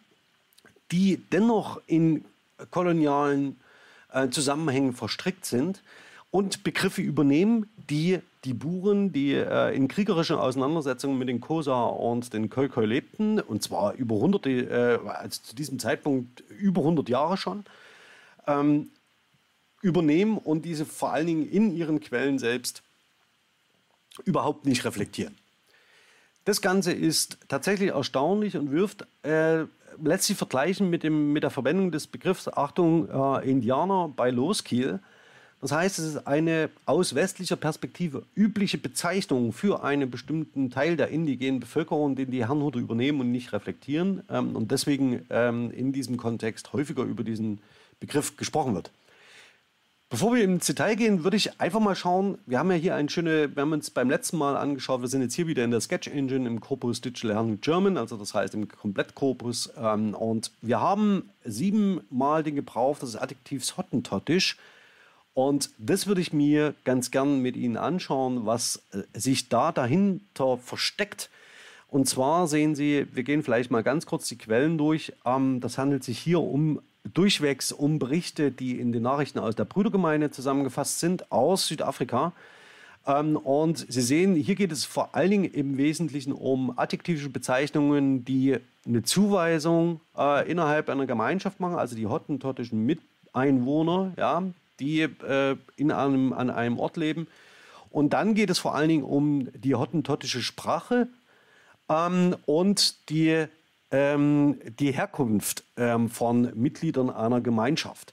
die dennoch in kolonialen äh, Zusammenhängen verstrickt sind, und Begriffe übernehmen, die die Buren, die äh, in kriegerischen Auseinandersetzungen mit den Kosa und den Khoikhoi lebten, und zwar über hunderte, äh, also zu diesem Zeitpunkt über 100 Jahre schon, ähm, übernehmen und diese vor allen Dingen in ihren Quellen selbst überhaupt nicht reflektieren. Das Ganze ist tatsächlich erstaunlich und wirft äh, sich vergleichen mit, dem, mit der Verwendung des Begriffs, Achtung, äh, Indianer bei Loskiel. Das heißt, es ist eine aus westlicher Perspektive übliche Bezeichnung für einen bestimmten Teil der indigenen Bevölkerung, den die Herrenhuter übernehmen und nicht reflektieren. Ähm, und deswegen ähm, in diesem Kontext häufiger über diesen Begriff gesprochen wird. Bevor wir ins Detail gehen, würde ich einfach mal schauen. Wir haben ja hier eine schöne, wir haben uns beim letzten Mal angeschaut, wir sind jetzt hier wieder in der Sketch Engine im Corpus Digital Learning German, also das heißt im Komplettkorpus. Ähm, und wir haben siebenmal den Gebrauch des Adjektivs Hottentottisch. Und das würde ich mir ganz gern mit Ihnen anschauen, was äh, sich da dahinter versteckt. Und zwar sehen Sie, wir gehen vielleicht mal ganz kurz die Quellen durch. Ähm, das handelt sich hier um durchwegs um Berichte, die in den Nachrichten aus der Brüdergemeinde zusammengefasst sind, aus Südafrika. Ähm, und Sie sehen, hier geht es vor allen Dingen im Wesentlichen um adjektive Bezeichnungen, die eine Zuweisung äh, innerhalb einer Gemeinschaft machen, also die hottentottischen Miteinwohner, ja, die äh, in einem, an einem Ort leben. Und dann geht es vor allen Dingen um die hottentottische Sprache ähm, und die ähm, die Herkunft ähm, von Mitgliedern einer Gemeinschaft.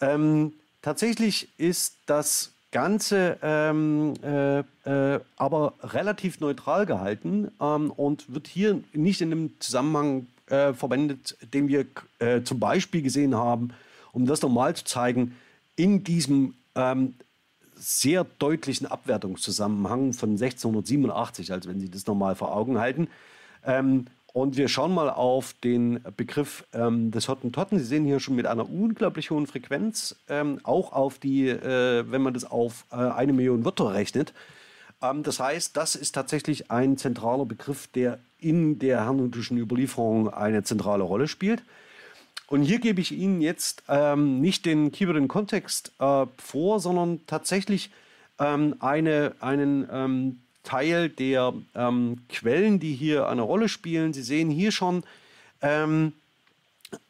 Ähm, tatsächlich ist das Ganze ähm, äh, äh, aber relativ neutral gehalten ähm, und wird hier nicht in dem Zusammenhang äh, verwendet, den wir äh, zum Beispiel gesehen haben, um das nochmal zu zeigen, in diesem ähm, sehr deutlichen Abwertungszusammenhang von 1687, also wenn Sie das nochmal vor Augen halten. Ähm, und wir schauen mal auf den Begriff ähm, des Hottentotten. Sie sehen hier schon mit einer unglaublich hohen Frequenz, ähm, auch auf die, äh, wenn man das auf äh, eine Million Wörter rechnet. Ähm, das heißt, das ist tatsächlich ein zentraler Begriff, der in der herrnhutischen Überlieferung eine zentrale Rolle spielt. Und hier gebe ich Ihnen jetzt ähm, nicht den Keyword in Kontext äh, vor, sondern tatsächlich ähm, eine, einen ähm, Teil der ähm, Quellen, die hier eine Rolle spielen. Sie sehen hier schon ähm,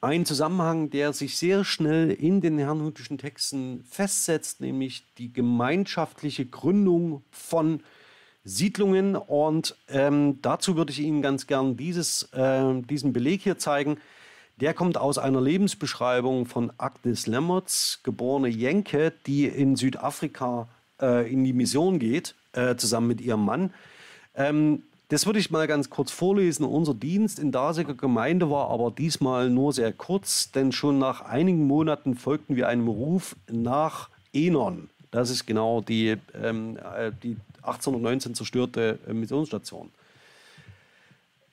einen Zusammenhang, der sich sehr schnell in den herrnhutischen Texten festsetzt, nämlich die gemeinschaftliche Gründung von Siedlungen. Und ähm, dazu würde ich Ihnen ganz gern dieses, äh, diesen Beleg hier zeigen. Der kommt aus einer Lebensbeschreibung von Agnes Lemmertz, geborene Jenke, die in Südafrika äh, in die Mission geht äh, zusammen mit ihrem Mann. Ähm, das würde ich mal ganz kurz vorlesen. Unser Dienst in Dasiger Gemeinde war aber diesmal nur sehr kurz, denn schon nach einigen Monaten folgten wir einem Ruf nach Enon. Das ist genau die, ähm, äh, die 1819 zerstörte äh, Missionsstation.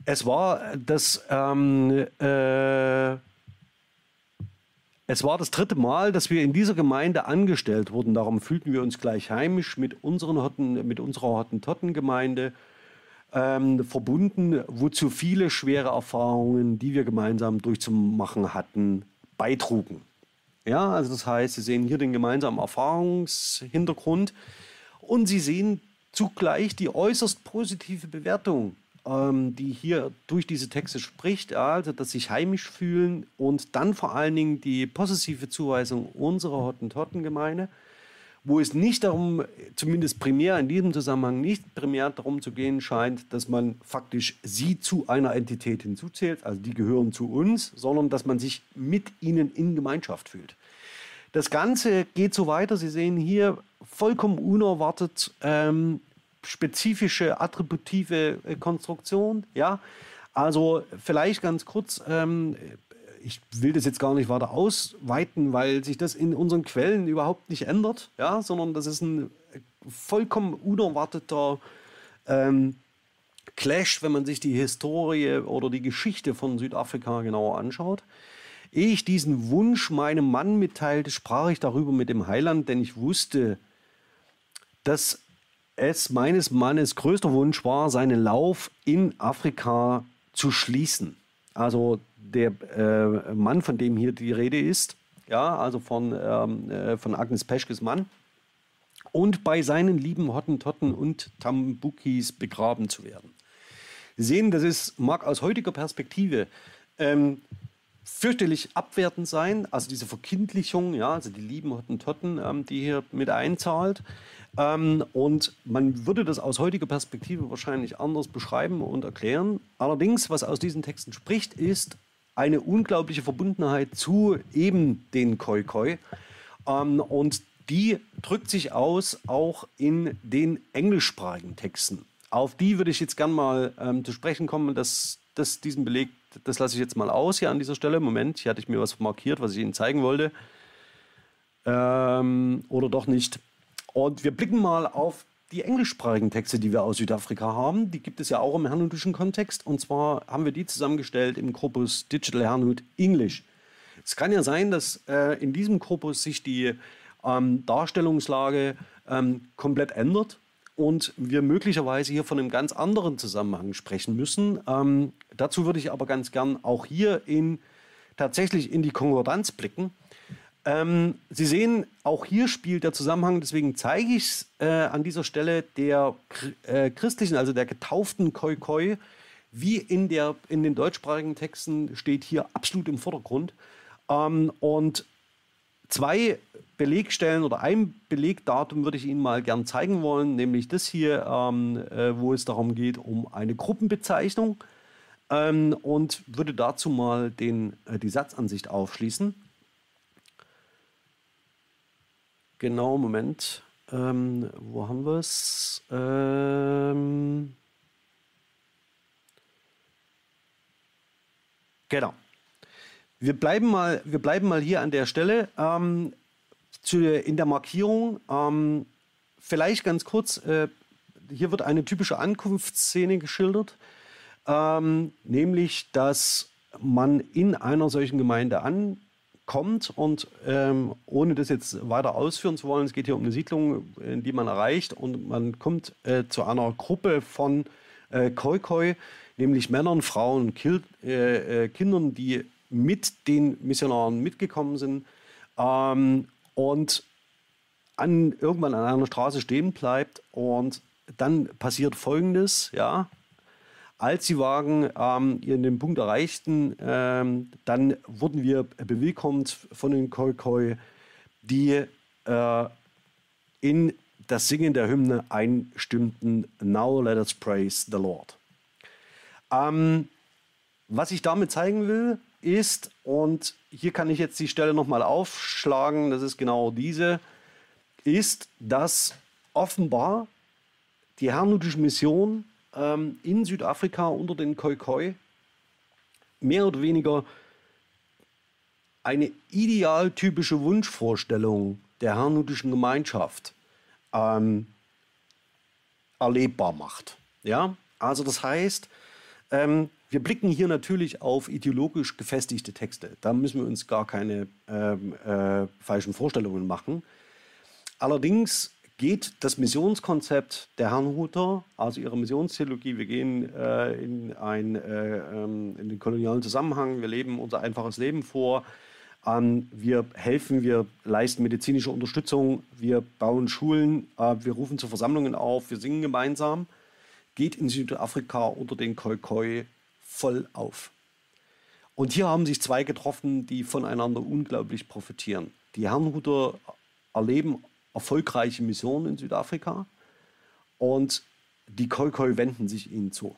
Es war das ähm, äh, es war das dritte Mal, dass wir in dieser Gemeinde angestellt wurden. Darum fühlten wir uns gleich heimisch mit, unseren Hotten, mit unserer Hottentottengemeinde ähm, verbunden, wozu viele schwere Erfahrungen, die wir gemeinsam durchzumachen hatten, beitrugen. Ja, also das heißt, Sie sehen hier den gemeinsamen Erfahrungshintergrund und Sie sehen zugleich die äußerst positive Bewertung ähm, die hier durch diese Texte spricht, also dass sich heimisch fühlen und dann vor allen Dingen die possessive Zuweisung unserer Hottentotten-Gemeinde, wo es nicht darum, zumindest primär in diesem Zusammenhang, nicht primär darum zu gehen scheint, dass man faktisch sie zu einer Entität hinzuzählt, also die gehören zu uns, sondern dass man sich mit ihnen in Gemeinschaft fühlt. Das Ganze geht so weiter. Sie sehen hier vollkommen unerwartet ähm, spezifische attributive äh, Konstruktion. Ja, also vielleicht ganz kurz. Ähm, ich will das jetzt gar nicht weiter ausweiten, weil sich das in unseren Quellen überhaupt nicht ändert, ja, sondern das ist ein vollkommen unerwarteter ähm, Clash, wenn man sich die Historie oder die Geschichte von Südafrika genauer anschaut. Ehe ich diesen Wunsch meinem Mann mitteilte, sprach ich darüber mit dem Heiland, denn ich wusste, dass es meines Mannes größter Wunsch war, seinen Lauf in Afrika zu schließen. Also der äh, Mann, von dem hier die Rede ist, ja, also von, ähm, äh, von Agnes Peschkes Mann, und bei seinen lieben Hottentotten und Tambukis begraben zu werden. Sie sehen, das ist, mag aus heutiger Perspektive ähm, fürchterlich abwertend sein, also diese Verkindlichung, ja, also die lieben Hottentotten, ähm, die hier mit einzahlt. Ähm, und man würde das aus heutiger Perspektive wahrscheinlich anders beschreiben und erklären. Allerdings, was aus diesen Texten spricht, ist eine unglaubliche Verbundenheit zu eben den Khoi-Khoi. Ähm, und die drückt sich aus auch in den englischsprachigen Texten. Auf die würde ich jetzt gern mal ähm, zu sprechen kommen. Das, das, diesen Beleg, das lasse ich jetzt mal aus hier an dieser Stelle. Moment, hier hatte ich mir was markiert, was ich Ihnen zeigen wollte. Ähm, oder doch nicht. Und wir blicken mal auf die englischsprachigen Texte, die wir aus Südafrika haben. Die gibt es ja auch im hernhutischen Kontext. Und zwar haben wir die zusammengestellt im Korpus Digital Herrnhut English. Es kann ja sein, dass äh, in diesem Korpus sich die ähm, Darstellungslage ähm, komplett ändert und wir möglicherweise hier von einem ganz anderen Zusammenhang sprechen müssen. Ähm, dazu würde ich aber ganz gern auch hier in, tatsächlich in die Konkordanz blicken. Ähm, Sie sehen, auch hier spielt der Zusammenhang, deswegen zeige ich es äh, an dieser Stelle der äh, christlichen, also der getauften Koi Koi, wie in, der, in den deutschsprachigen Texten steht hier absolut im Vordergrund. Ähm, und zwei Belegstellen oder ein Belegdatum würde ich Ihnen mal gern zeigen wollen, nämlich das hier, ähm, äh, wo es darum geht, um eine Gruppenbezeichnung. Ähm, und würde dazu mal den, äh, die Satzansicht aufschließen. Genau, Moment. Ähm, wo haben wir es? Ähm, genau. Wir bleiben mal, wir bleiben mal hier an der Stelle. Ähm, zu, in der Markierung, ähm, vielleicht ganz kurz, äh, hier wird eine typische Ankunftsszene geschildert, ähm, nämlich, dass man in einer solchen Gemeinde ankommt und ähm, ohne das jetzt weiter ausführen zu wollen, es geht hier um eine Siedlung, in die man erreicht und man kommt äh, zu einer Gruppe von äh, Koi-Koi, nämlich Männern, Frauen, Kil äh, äh Kindern, die mit den Missionaren mitgekommen sind ähm, und an, irgendwann an einer Straße stehen bleibt und dann passiert Folgendes, ja, als die Wagen ähm, den Punkt erreichten, ähm, dann wurden wir bewillkommt von den Khoi die äh, in das Singen der Hymne einstimmten Now let us praise the Lord. Ähm, was ich damit zeigen will, ist, und hier kann ich jetzt die Stelle nochmal aufschlagen, das ist genau diese, ist, dass offenbar die herrnhutische Mission ähm, in Südafrika unter den Khoi-Khoi mehr oder weniger eine idealtypische Wunschvorstellung der herrnhutischen Gemeinschaft ähm, erlebbar macht. Ja? Also das heißt, ähm, wir blicken hier natürlich auf ideologisch gefestigte Texte. Da müssen wir uns gar keine ähm, äh, falschen Vorstellungen machen. Allerdings geht das Missionskonzept der Herrnhuter, also ihre Missionstheologie, wir gehen äh, in, ein, äh, ähm, in den kolonialen Zusammenhang, wir leben unser einfaches Leben vor, ähm, wir helfen, wir leisten medizinische Unterstützung, wir bauen Schulen, äh, wir rufen zu Versammlungen auf, wir singen gemeinsam, geht in Südafrika unter den Khoi-Khoi voll auf. Und hier haben sich zwei getroffen, die voneinander unglaublich profitieren. Die Herrnhuter erleben erfolgreiche Missionen in Südafrika und die Khoikhoi wenden sich ihnen zu.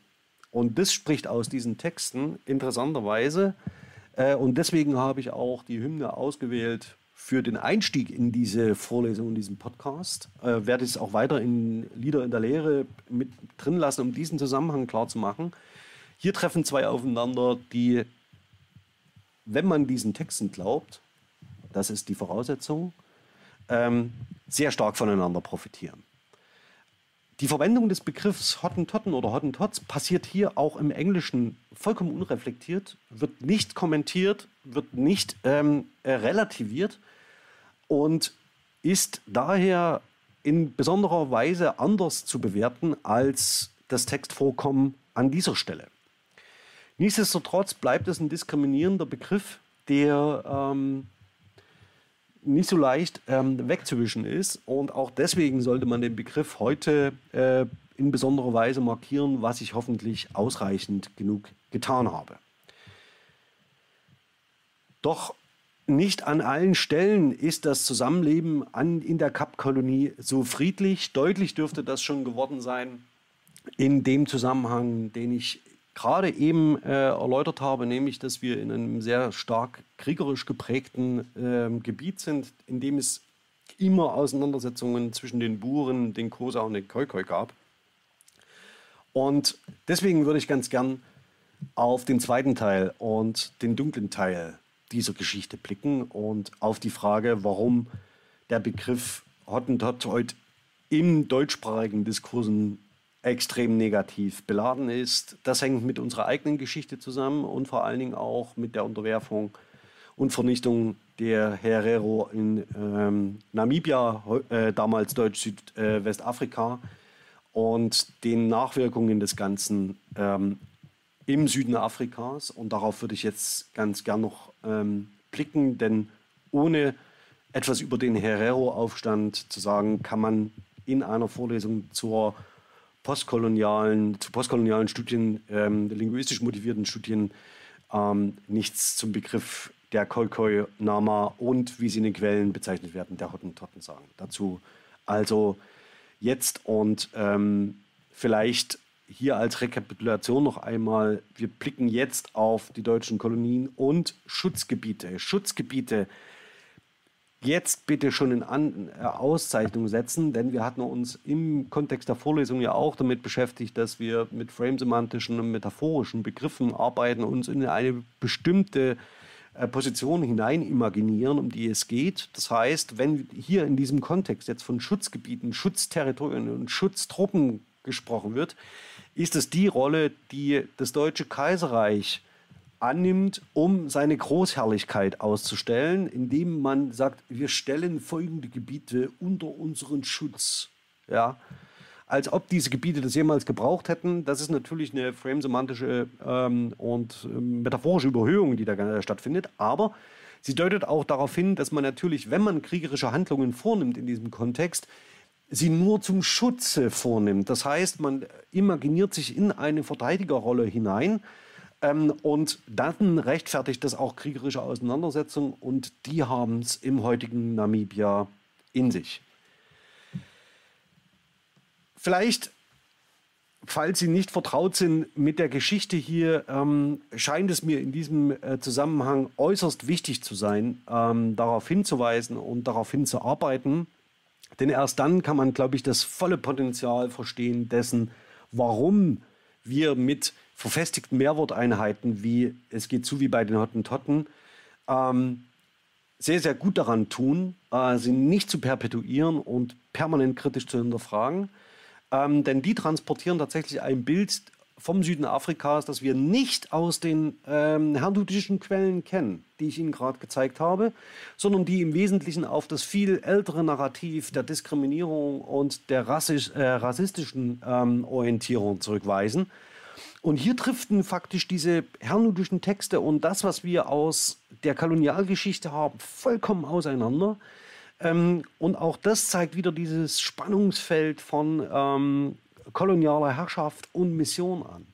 Und das spricht aus diesen Texten interessanterweise. Äh, und deswegen habe ich auch die Hymne ausgewählt für den Einstieg in diese Vorlesung, in diesen Podcast. Äh, werde es auch weiter in Lieder in der Lehre mit drin lassen, um diesen Zusammenhang klar zu machen. Hier treffen zwei aufeinander, die, wenn man diesen Texten glaubt, das ist die Voraussetzung, ähm, sehr stark voneinander profitieren. Die Verwendung des Begriffs Hottentotten oder Hottentots passiert hier auch im Englischen vollkommen unreflektiert, wird nicht kommentiert, wird nicht ähm, äh, relativiert und ist daher in besonderer Weise anders zu bewerten als das Textvorkommen an dieser Stelle. Nichtsdestotrotz bleibt es ein diskriminierender Begriff, der ähm, nicht so leicht ähm, wegzuwischen ist. Und auch deswegen sollte man den Begriff heute äh, in besonderer Weise markieren, was ich hoffentlich ausreichend genug getan habe. Doch nicht an allen Stellen ist das Zusammenleben an, in der Kapkolonie so friedlich. Deutlich dürfte das schon geworden sein in dem Zusammenhang, den ich gerade eben äh, erläutert habe, nämlich dass wir in einem sehr stark kriegerisch geprägten äh, Gebiet sind, in dem es immer Auseinandersetzungen zwischen den Buren, den Kosa und den Khoikhoi gab. Und deswegen würde ich ganz gern auf den zweiten Teil und den dunklen Teil dieser Geschichte blicken und auf die Frage, warum der Begriff Hottentot heute im deutschsprachigen Diskursen extrem negativ beladen ist. Das hängt mit unserer eigenen Geschichte zusammen und vor allen Dingen auch mit der Unterwerfung und Vernichtung der Herero in ähm, Namibia, äh, damals Deutsch-Südwestafrika, äh, und den Nachwirkungen des Ganzen ähm, im Süden Afrikas. Und darauf würde ich jetzt ganz gern noch ähm, blicken, denn ohne etwas über den Herero-Aufstand zu sagen, kann man in einer Vorlesung zur postkolonialen, zu postkolonialen Studien, ähm, linguistisch motivierten Studien, ähm, nichts zum Begriff der Kolkoi Nama und wie sie in den Quellen bezeichnet werden, der Hottentotten sagen. Dazu also jetzt und ähm, vielleicht hier als Rekapitulation noch einmal, wir blicken jetzt auf die deutschen Kolonien und Schutzgebiete. Schutzgebiete jetzt bitte schon in An äh, Auszeichnung setzen, denn wir hatten uns im Kontext der Vorlesung ja auch damit beschäftigt, dass wir mit framesemantischen und metaphorischen Begriffen arbeiten, uns in eine bestimmte äh, Position hinein imaginieren, um die es geht. Das heißt, wenn hier in diesem Kontext jetzt von Schutzgebieten, Schutzterritorien und Schutztruppen gesprochen wird, ist es die Rolle, die das Deutsche Kaiserreich annimmt, um seine Großherrlichkeit auszustellen, indem man sagt, wir stellen folgende Gebiete unter unseren Schutz. Ja? Als ob diese Gebiete das jemals gebraucht hätten. Das ist natürlich eine framesemantische ähm, und ähm, metaphorische Überhöhung, die da stattfindet. Aber sie deutet auch darauf hin, dass man natürlich, wenn man kriegerische Handlungen vornimmt in diesem Kontext, sie nur zum Schutze vornimmt. Das heißt, man imaginiert sich in eine Verteidigerrolle hinein ähm, und dann rechtfertigt das auch kriegerische Auseinandersetzungen und die haben es im heutigen Namibia in sich. Vielleicht, falls Sie nicht vertraut sind mit der Geschichte hier, ähm, scheint es mir in diesem äh, Zusammenhang äußerst wichtig zu sein, ähm, darauf hinzuweisen und darauf hinzuarbeiten. Denn erst dann kann man, glaube ich, das volle Potenzial verstehen dessen, warum wir mit verfestigten Mehrworteinheiten, wie es geht zu wie bei den Hottentotten, ähm, sehr, sehr gut daran tun, äh, sie nicht zu perpetuieren und permanent kritisch zu hinterfragen. Ähm, denn die transportieren tatsächlich ein Bild vom Süden Afrikas, das wir nicht aus den ähm, herdutischen Quellen kennen, die ich Ihnen gerade gezeigt habe, sondern die im Wesentlichen auf das viel ältere Narrativ der Diskriminierung und der rassisch, äh, rassistischen ähm, Orientierung zurückweisen. Und hier driften faktisch diese hernutischen Texte und das, was wir aus der Kolonialgeschichte haben, vollkommen auseinander. Ähm, und auch das zeigt wieder dieses Spannungsfeld von ähm, kolonialer Herrschaft und Mission an.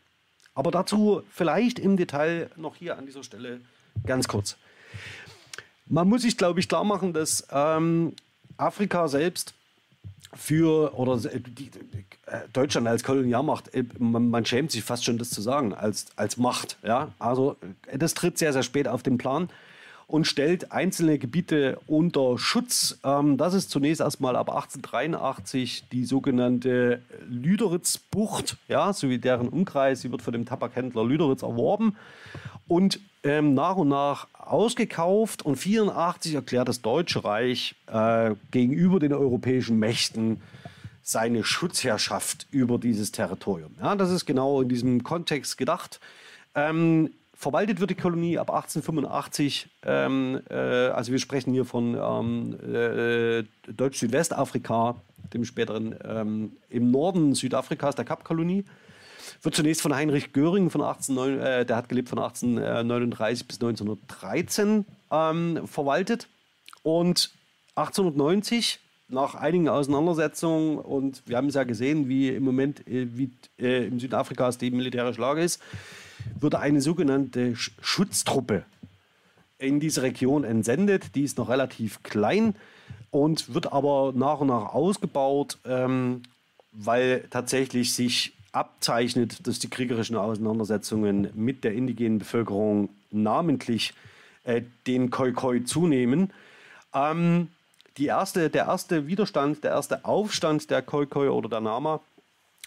Aber dazu vielleicht im Detail noch hier an dieser Stelle ganz kurz. Man muss sich, glaube ich, klar machen, dass ähm, Afrika selbst für oder die, äh, Deutschland als Kolonialmacht, äh, man, man, schämt sich fast schon das zu sagen, als, als Macht. Ja? Also äh, das tritt sehr, sehr spät auf den Plan und stellt einzelne Gebiete unter Schutz. Ähm, das ist zunächst erstmal ab 1883 die sogenannte Lüderitzbucht, ja, sowie deren Umkreis. Sie wird von dem Tabakhändler Lüderitz erworben und ähm, nach und nach ausgekauft. Und 1984 erklärt das Deutsche Reich äh, gegenüber den europäischen Mächten seine Schutzherrschaft über dieses Territorium. Ja, das ist genau in diesem Kontext gedacht. Ähm, verwaltet wird die Kolonie ab 1885. Ähm, äh, also wir sprechen hier von ähm, äh, Deutsch-Südwestafrika, dem späteren ähm, im Norden Südafrikas, der Kapkolonie. Wird zunächst von Heinrich Göring von 18, äh, der hat gelebt von 1839 bis 1913 ähm, verwaltet. Und 1890 nach einigen Auseinandersetzungen und wir haben es ja gesehen, wie im Moment äh, wie, äh, in Südafrikas die militärische Lage ist, wurde eine sogenannte Schutztruppe in diese Region entsendet. Die ist noch relativ klein und wird aber nach und nach ausgebaut, ähm, weil tatsächlich sich abzeichnet, dass die kriegerischen Auseinandersetzungen mit der indigenen Bevölkerung namentlich äh, den Khoi-Khoi zunehmen. Ähm, die erste, der erste Widerstand, der erste Aufstand der Khoi-Khoi oder der Nama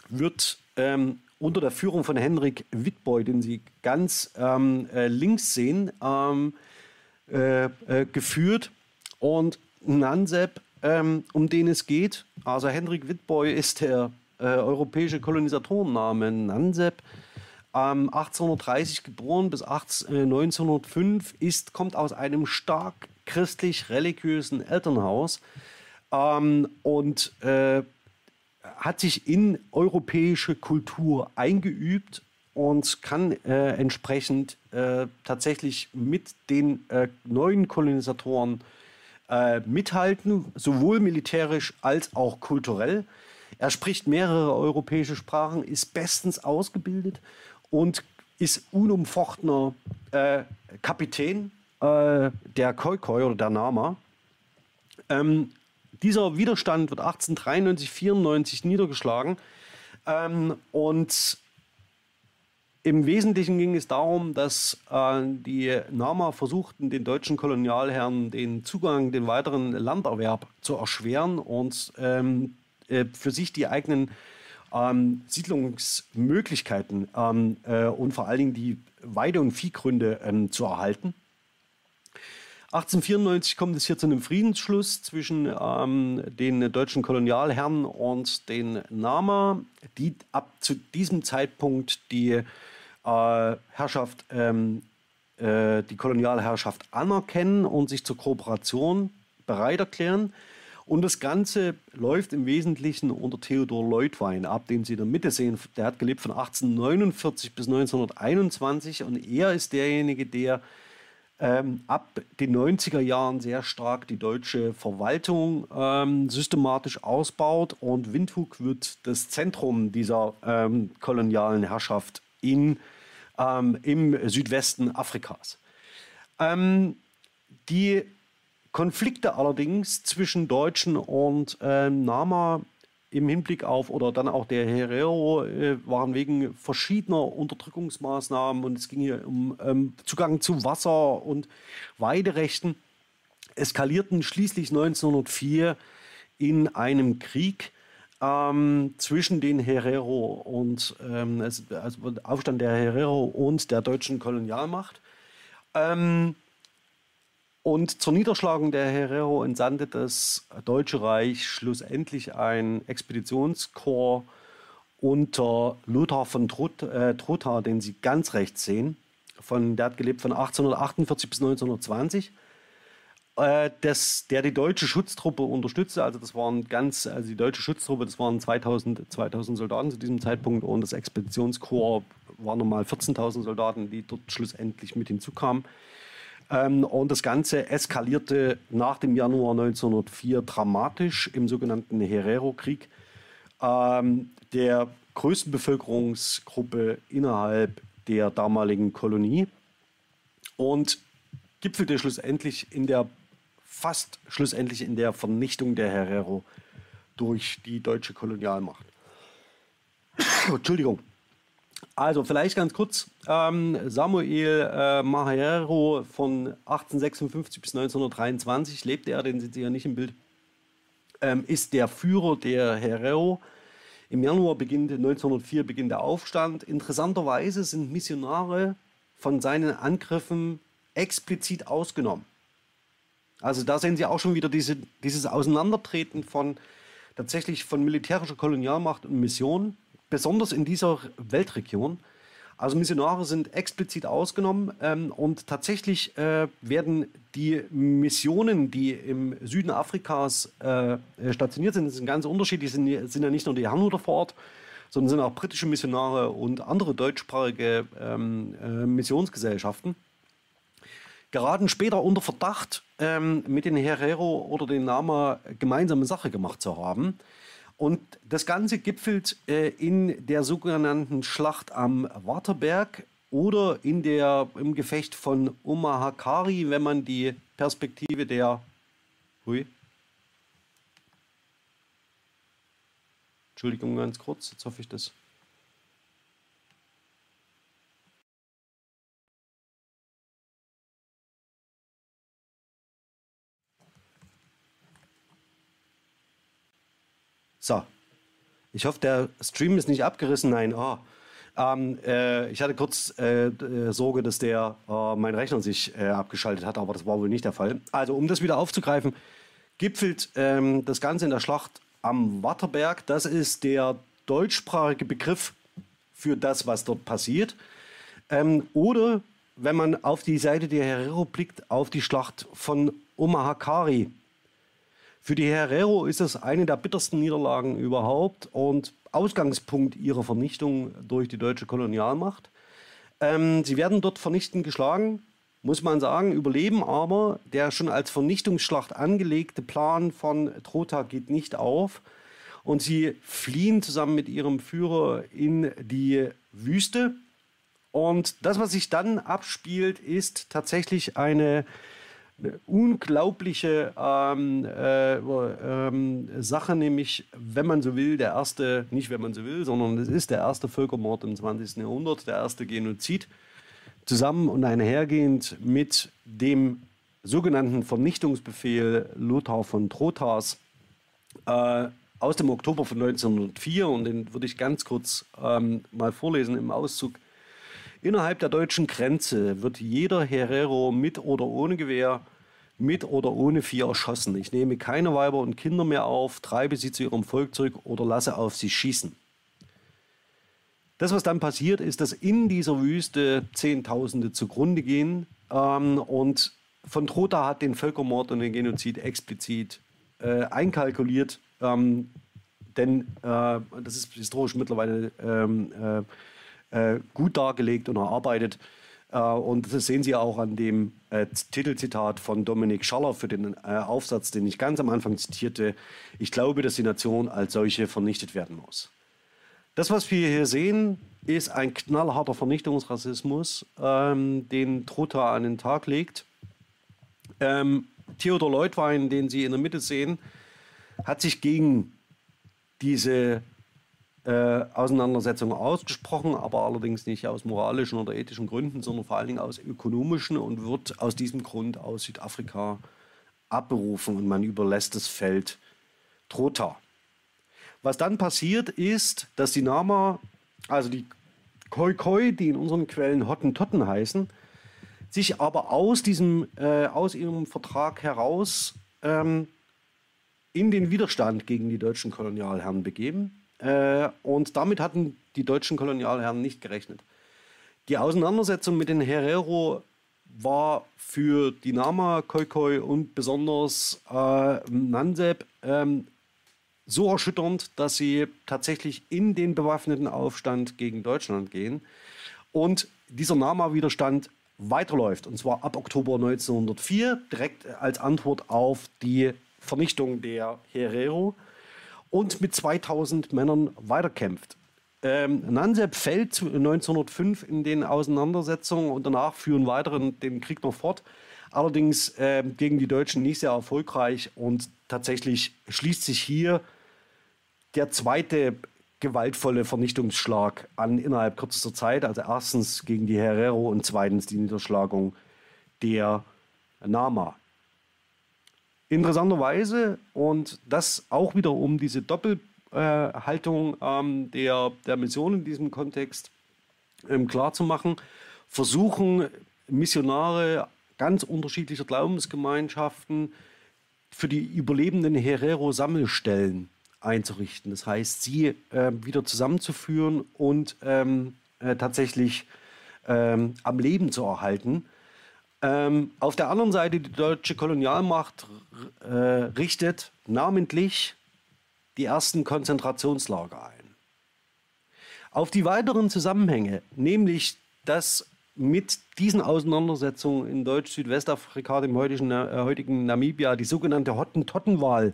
wird ähm, unter der Führung von Henrik Wittboy, den Sie ganz ähm, äh, links sehen, ähm, äh, äh, geführt. Und Nansep, ähm, um den es geht, also Henrik Wittboy ist der äh, europäische Kolonisatorenname Nansep. 1830 geboren bis 18, 1905 äh, ist, kommt aus einem stark christlich-religiösen Elternhaus ähm, und äh, hat sich in europäische Kultur eingeübt und kann äh, entsprechend äh, tatsächlich mit den äh, neuen Kolonisatoren äh, mithalten, sowohl militärisch als auch kulturell. Er spricht mehrere europäische Sprachen, ist bestens ausgebildet und ist unumfochtener äh, Kapitän äh, der Khoikhoi oder der Nama. Ähm, dieser Widerstand wird 1893, 94 niedergeschlagen. Ähm, und im Wesentlichen ging es darum, dass äh, die Nama versuchten, den deutschen Kolonialherren den Zugang, den weiteren Landerwerb zu erschweren und ähm, äh, für sich die eigenen ähm, Siedlungsmöglichkeiten ähm, äh, und vor allen Dingen die Weide- und Viehgründe ähm, zu erhalten. 1894 kommt es hier zu einem Friedensschluss zwischen ähm, den deutschen Kolonialherren und den Nama, die ab zu diesem Zeitpunkt die äh, Herrschaft, ähm, äh, die Kolonialherrschaft anerkennen und sich zur Kooperation bereit erklären. Und das Ganze läuft im Wesentlichen unter Theodor Leutwein ab, den Sie in der Mitte sehen. Der hat gelebt von 1849 bis 1921 und er ist derjenige, der ähm, ab den 90er Jahren sehr stark die deutsche Verwaltung ähm, systematisch ausbaut und Windhoek wird das Zentrum dieser ähm, kolonialen Herrschaft in, ähm, im Südwesten Afrikas. Ähm, die Konflikte allerdings zwischen Deutschen und ähm, Nama im Hinblick auf oder dann auch der Herero äh, waren wegen verschiedener Unterdrückungsmaßnahmen und es ging hier um ähm, Zugang zu Wasser und Weiderechten, eskalierten schließlich 1904 in einem Krieg ähm, zwischen den Herero und ähm, also Aufstand der Herero und der deutschen Kolonialmacht. Ähm, und zur Niederschlagung der Herero entsandte das Deutsche Reich schlussendlich ein Expeditionskorps unter Lothar von Trut, äh, Trotha, den Sie ganz rechts sehen. Von, der hat gelebt von 1848 bis 1920. Äh, das, der die deutsche Schutztruppe unterstützte. Also das waren ganz, also die deutsche Schutztruppe, das waren 2000, 2000 Soldaten zu diesem Zeitpunkt und das Expeditionskorps waren nochmal 14.000 Soldaten, die dort schlussendlich mit hinzukamen. Ähm, und das Ganze eskalierte nach dem Januar 1904 dramatisch im sogenannten Herero-Krieg, ähm, der größten Bevölkerungsgruppe innerhalb der damaligen Kolonie und gipfelte schlussendlich in der fast schlussendlich in der Vernichtung der Herero durch die deutsche Kolonialmacht. Entschuldigung. Also vielleicht ganz kurz, ähm, Samuel äh, Mahero von 1856 bis 1923 lebte er, den sieht Sie ja nicht im Bild, ähm, ist der Führer der Herero. Im Januar beginnt 1904 beginnt der Aufstand. Interessanterweise sind Missionare von seinen Angriffen explizit ausgenommen. Also da sehen Sie auch schon wieder diese, dieses Auseinandertreten von tatsächlich von militärischer Kolonialmacht und Mission besonders in dieser Weltregion. Also Missionare sind explizit ausgenommen ähm, und tatsächlich äh, werden die Missionen, die im Süden Afrikas äh, stationiert sind, sind ganz unterschiedlich, sind, sind ja nicht nur die Herrnhuter vor Ort, sondern sind auch britische Missionare und andere deutschsprachige ähm, äh, Missionsgesellschaften. Geraten später unter Verdacht, ähm, mit den Herero oder den Nama gemeinsame Sache gemacht zu haben. Und das Ganze gipfelt äh, in der sogenannten Schlacht am Waterberg oder in der, im Gefecht von Omahakari, wenn man die Perspektive der. Hui. Entschuldigung, ganz kurz, jetzt hoffe ich, das Ich hoffe, der Stream ist nicht abgerissen. Nein, oh. ähm, äh, ich hatte kurz äh, äh, Sorge, dass der äh, mein Rechner sich äh, abgeschaltet hat, aber das war wohl nicht der Fall. Also, um das wieder aufzugreifen, gipfelt ähm, das Ganze in der Schlacht am Watterberg. Das ist der deutschsprachige Begriff für das, was dort passiert. Ähm, oder wenn man auf die Seite der Herero blickt, auf die Schlacht von Omahakari. Für die Herero ist es eine der bittersten Niederlagen überhaupt und Ausgangspunkt ihrer Vernichtung durch die deutsche Kolonialmacht. Ähm, sie werden dort vernichtend geschlagen, muss man sagen, überleben aber. Der schon als Vernichtungsschlacht angelegte Plan von Trotha geht nicht auf. Und sie fliehen zusammen mit ihrem Führer in die Wüste. Und das, was sich dann abspielt, ist tatsächlich eine unglaubliche ähm, äh, ähm, Sache, nämlich, wenn man so will, der erste, nicht wenn man so will, sondern es ist der erste Völkermord im 20. Jahrhundert, der erste Genozid, zusammen und einhergehend mit dem sogenannten Vernichtungsbefehl Lothar von Trothas äh, aus dem Oktober von 1904 und den würde ich ganz kurz ähm, mal vorlesen im Auszug. Innerhalb der deutschen Grenze wird jeder Herero mit oder ohne Gewehr, mit oder ohne Vieh erschossen. Ich nehme keine Weiber und Kinder mehr auf, treibe sie zu ihrem Volk zurück oder lasse auf sie schießen. Das, was dann passiert, ist, dass in dieser Wüste Zehntausende zugrunde gehen ähm, und von Trotha hat den Völkermord und den Genozid explizit äh, einkalkuliert, ähm, denn äh, das ist historisch mittlerweile ähm, äh, äh, gut dargelegt und erarbeitet. Äh, und das sehen Sie auch an dem äh, Titelzitat von Dominik Schaller für den äh, Aufsatz, den ich ganz am Anfang zitierte. Ich glaube, dass die Nation als solche vernichtet werden muss. Das, was wir hier sehen, ist ein knallharter Vernichtungsrassismus, ähm, den Trotha an den Tag legt. Ähm, Theodor Leutwein, den Sie in der Mitte sehen, hat sich gegen diese äh, Auseinandersetzung ausgesprochen, aber allerdings nicht aus moralischen oder ethischen Gründen, sondern vor allen Dingen aus ökonomischen und wird aus diesem Grund aus Südafrika abberufen und man überlässt das Feld Trotha. Was dann passiert ist, dass die Nama, also die Khoi Khoi, die in unseren Quellen Hottentotten heißen, sich aber aus diesem, äh, aus ihrem Vertrag heraus ähm, in den Widerstand gegen die deutschen Kolonialherren begeben äh, und damit hatten die deutschen Kolonialherren nicht gerechnet. Die Auseinandersetzung mit den Herero war für die Nama, Khoikhoi und besonders äh, Nansep ähm, so erschütternd, dass sie tatsächlich in den bewaffneten Aufstand gegen Deutschland gehen. Und dieser Nama-Widerstand weiterläuft. Und zwar ab Oktober 1904, direkt als Antwort auf die Vernichtung der Herero und mit 2000 Männern weiterkämpft. Ähm, Nansep fällt 1905 in den Auseinandersetzungen und danach führen weitere den Krieg noch fort. Allerdings äh, gegen die Deutschen nicht sehr erfolgreich und tatsächlich schließt sich hier der zweite gewaltvolle Vernichtungsschlag an innerhalb kürzester Zeit. Also erstens gegen die Herero und zweitens die Niederschlagung der Nama. Interessanterweise, und das auch wieder um diese Doppelhaltung ähm, der, der Mission in diesem Kontext ähm, klarzumachen, versuchen Missionare ganz unterschiedlicher Glaubensgemeinschaften für die überlebenden Herero-Sammelstellen einzurichten. Das heißt, sie äh, wieder zusammenzuführen und ähm, äh, tatsächlich ähm, am Leben zu erhalten. Ähm, auf der anderen Seite die deutsche Kolonialmacht äh, richtet namentlich die ersten Konzentrationslager ein. Auf die weiteren Zusammenhänge, nämlich dass mit diesen Auseinandersetzungen in Deutsch-Südwestafrika, dem heutigen, äh, heutigen Namibia, die sogenannte Hottentottenwahl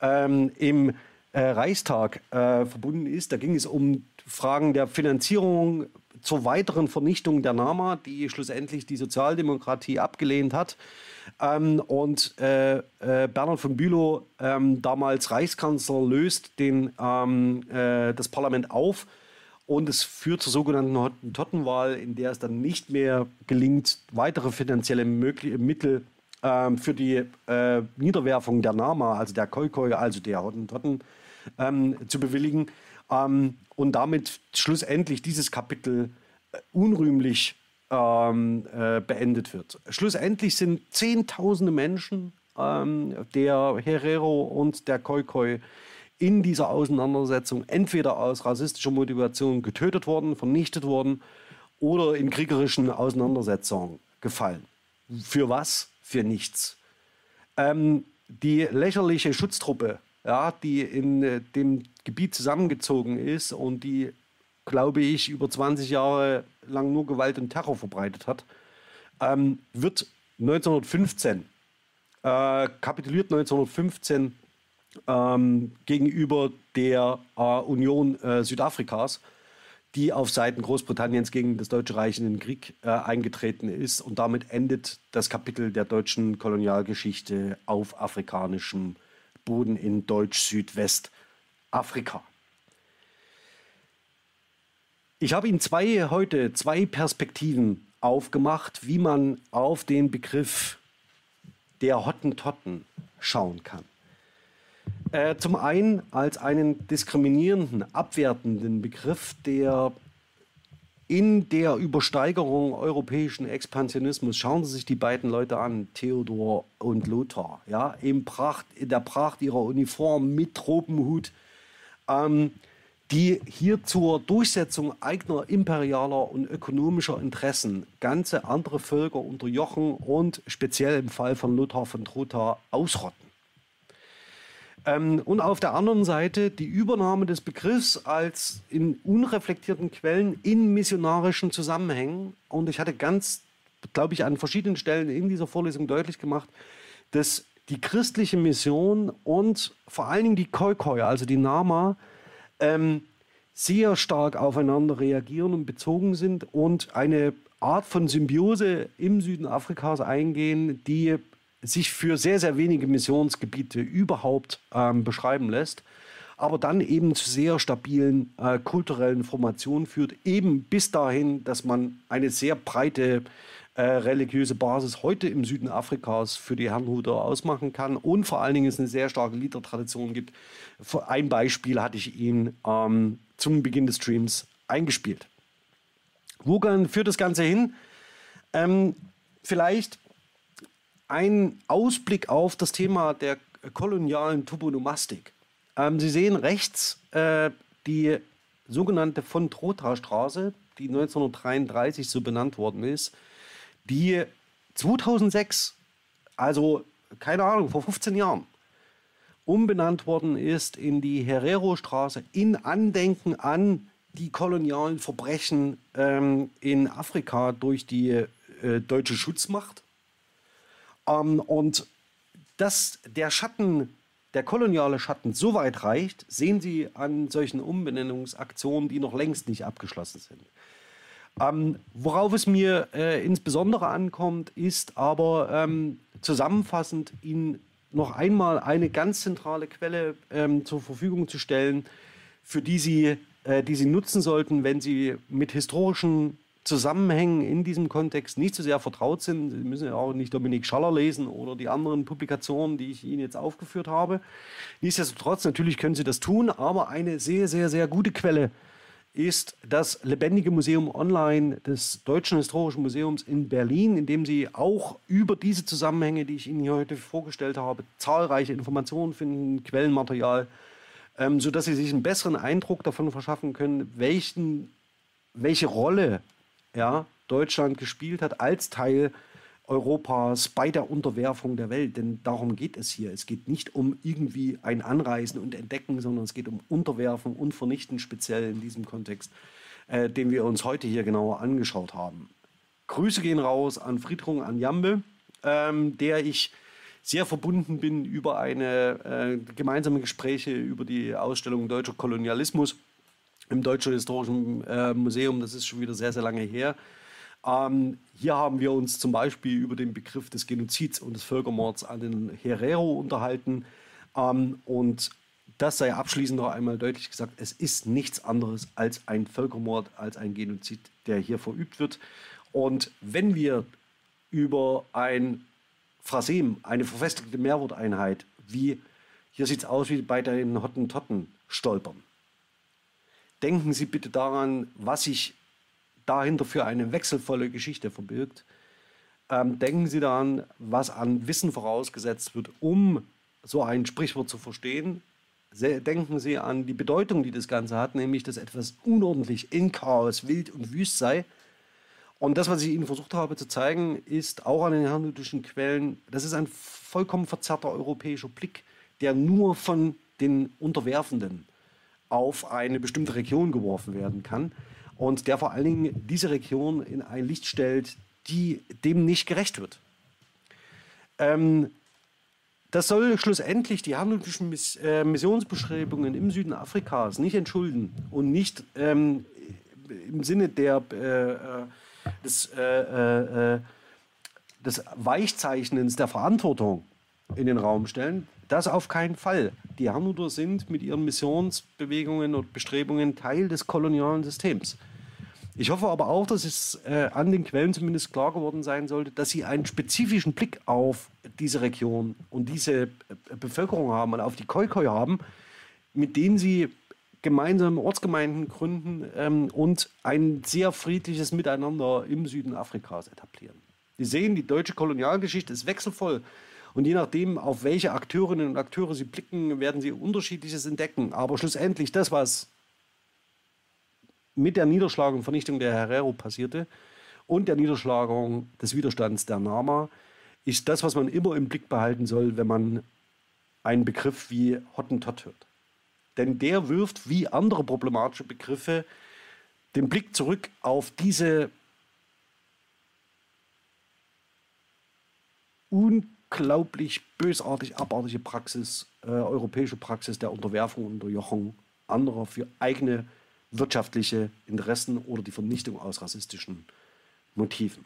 ähm, im äh, Reichstag äh, verbunden ist. Da ging es um Fragen der Finanzierung zur weiteren Vernichtung der Nama, die schlussendlich die Sozialdemokratie abgelehnt hat. Ähm, und äh, äh, Bernhard von Bülow, ähm, damals Reichskanzler, löst den, ähm, äh, das Parlament auf. Und es führt zur sogenannten Hottentottenwahl, in der es dann nicht mehr gelingt, weitere finanzielle Möglich Mittel ähm, für die äh, Niederwerfung der Nama, also der Khoikhoi, also der Hottentotten, ähm, zu bewilligen ähm, und damit schlussendlich dieses Kapitel äh, unrühmlich ähm, äh, beendet wird. Schlussendlich sind Zehntausende Menschen, ähm, der Herero und der Khoikhoi, in dieser Auseinandersetzung entweder aus rassistischer Motivation getötet worden, vernichtet worden oder in kriegerischen Auseinandersetzungen gefallen. Für was? Für nichts. Ähm, die lächerliche Schutztruppe, ja, die in äh, dem Gebiet zusammengezogen ist und die, glaube ich, über 20 Jahre lang nur Gewalt und Terror verbreitet hat, ähm, wird 1915, äh, kapituliert 1915 ähm, gegenüber der äh, Union äh, Südafrikas, die auf Seiten Großbritanniens gegen das Deutsche Reich in den Krieg äh, eingetreten ist. Und damit endet das Kapitel der deutschen Kolonialgeschichte auf afrikanischem Boden in Deutsch-Südwestafrika. Ich habe Ihnen zwei heute zwei Perspektiven aufgemacht, wie man auf den Begriff der Hottentotten schauen kann. Äh, zum einen als einen diskriminierenden, abwertenden Begriff, der in der Übersteigerung europäischen Expansionismus, schauen Sie sich die beiden Leute an, Theodor und Lothar, ja, in, Pracht, in der Pracht ihrer Uniform mit Tropenhut, ähm, die hier zur Durchsetzung eigener imperialer und ökonomischer Interessen ganze andere Völker unterjochen und speziell im Fall von Lothar von Trotha ausrotten. Ähm, und auf der anderen Seite die Übernahme des Begriffs als in unreflektierten Quellen in missionarischen Zusammenhängen. Und ich hatte ganz, glaube ich, an verschiedenen Stellen in dieser Vorlesung deutlich gemacht, dass die christliche Mission und vor allen Dingen die Khoikhoi, also die Nama, ähm, sehr stark aufeinander reagieren und bezogen sind und eine Art von Symbiose im Süden Afrikas eingehen, die sich für sehr, sehr wenige Missionsgebiete überhaupt ähm, beschreiben lässt, aber dann eben zu sehr stabilen äh, kulturellen Formationen führt, eben bis dahin, dass man eine sehr breite äh, religiöse Basis heute im Süden Afrikas für die Herrnhuter ausmachen kann und vor allen Dingen es eine sehr starke Liedertradition gibt. Ein Beispiel hatte ich Ihnen ähm, zum Beginn des Streams eingespielt. Wo führt das Ganze hin? Ähm, vielleicht ein Ausblick auf das Thema der kolonialen Toponomastik. Ähm, Sie sehen rechts äh, die sogenannte von Trotha Straße, die 1933 so benannt worden ist, die 2006, also keine Ahnung, vor 15 Jahren, umbenannt worden ist in die Herero Straße in Andenken an die kolonialen Verbrechen ähm, in Afrika durch die äh, deutsche Schutzmacht. Ähm, und dass der Schatten, der koloniale Schatten so weit reicht, sehen Sie an solchen Umbenennungsaktionen, die noch längst nicht abgeschlossen sind. Ähm, worauf es mir äh, insbesondere ankommt, ist aber ähm, zusammenfassend Ihnen noch einmal eine ganz zentrale Quelle ähm, zur Verfügung zu stellen, für die Sie, äh, die Sie nutzen sollten, wenn Sie mit historischen Zusammenhängen in diesem Kontext nicht so sehr vertraut sind. Sie müssen ja auch nicht Dominik Schaller lesen oder die anderen Publikationen, die ich Ihnen jetzt aufgeführt habe. Nichtsdestotrotz, natürlich können Sie das tun, aber eine sehr, sehr, sehr gute Quelle ist das Lebendige Museum Online des Deutschen Historischen Museums in Berlin, in dem Sie auch über diese Zusammenhänge, die ich Ihnen hier heute vorgestellt habe, zahlreiche Informationen finden, Quellenmaterial, ähm, sodass Sie sich einen besseren Eindruck davon verschaffen können, welchen, welche Rolle ja, Deutschland gespielt hat als Teil Europas bei der Unterwerfung der Welt. Denn darum geht es hier. Es geht nicht um irgendwie ein Anreisen und Entdecken, sondern es geht um Unterwerfen und Vernichten, speziell in diesem Kontext, äh, den wir uns heute hier genauer angeschaut haben. Grüße gehen raus an Friedrich an Jambe, ähm, der ich sehr verbunden bin über eine äh, gemeinsame Gespräche über die Ausstellung Deutscher Kolonialismus im Deutschen Historischen äh, Museum. Das ist schon wieder sehr, sehr lange her. Ähm, hier haben wir uns zum Beispiel über den Begriff des Genozids und des Völkermords an den Herero unterhalten. Ähm, und das sei abschließend noch einmal deutlich gesagt, es ist nichts anderes als ein Völkermord, als ein Genozid, der hier verübt wird. Und wenn wir über ein Phrasem, eine verfestigte Mehrworteinheit, wie hier sieht es aus wie bei den Hottentotten, stolpern. Denken Sie bitte daran, was sich dahinter für eine wechselvolle Geschichte verbirgt. Ähm, denken Sie daran, was an Wissen vorausgesetzt wird, um so ein Sprichwort zu verstehen. Denken Sie an die Bedeutung, die das Ganze hat, nämlich dass etwas unordentlich in Chaos, wild und wüst sei. Und das, was ich Ihnen versucht habe zu zeigen, ist auch an den hermeneutischen Quellen, das ist ein vollkommen verzerrter europäischer Blick, der nur von den Unterwerfenden auf eine bestimmte Region geworfen werden kann und der vor allen Dingen diese Region in ein Licht stellt, die dem nicht gerecht wird. Ähm, das soll schlussendlich die handelischen Miss äh, Missionsbeschreibungen im Süden Afrikas nicht entschulden und nicht ähm, im Sinne der, äh, äh des, äh, äh, äh, des Weichzeichnens der Verantwortung in den Raum stellen. Das auf keinen Fall. Die Herrnhuter sind mit ihren Missionsbewegungen und Bestrebungen Teil des kolonialen Systems. Ich hoffe aber auch, dass es äh, an den Quellen zumindest klar geworden sein sollte, dass sie einen spezifischen Blick auf diese Region und diese äh, Bevölkerung haben und auf die Khoikhoi haben, mit denen sie gemeinsam Ortsgemeinden gründen ähm, und ein sehr friedliches Miteinander im Süden Afrikas etablieren. Sie sehen, die deutsche Kolonialgeschichte ist wechselvoll. Und je nachdem, auf welche Akteurinnen und Akteure Sie blicken, werden Sie unterschiedliches entdecken. Aber schlussendlich das, was mit der Niederschlagung und Vernichtung der Herero passierte und der Niederschlagung des Widerstands der Nama, ist das, was man immer im Blick behalten soll, wenn man einen Begriff wie Hottentott hört. Denn der wirft wie andere problematische Begriffe den Blick zurück auf diese un unglaublich bösartig, abartige Praxis, äh, europäische Praxis der Unterwerfung und Unterjochung anderer für eigene wirtschaftliche Interessen oder die Vernichtung aus rassistischen Motiven.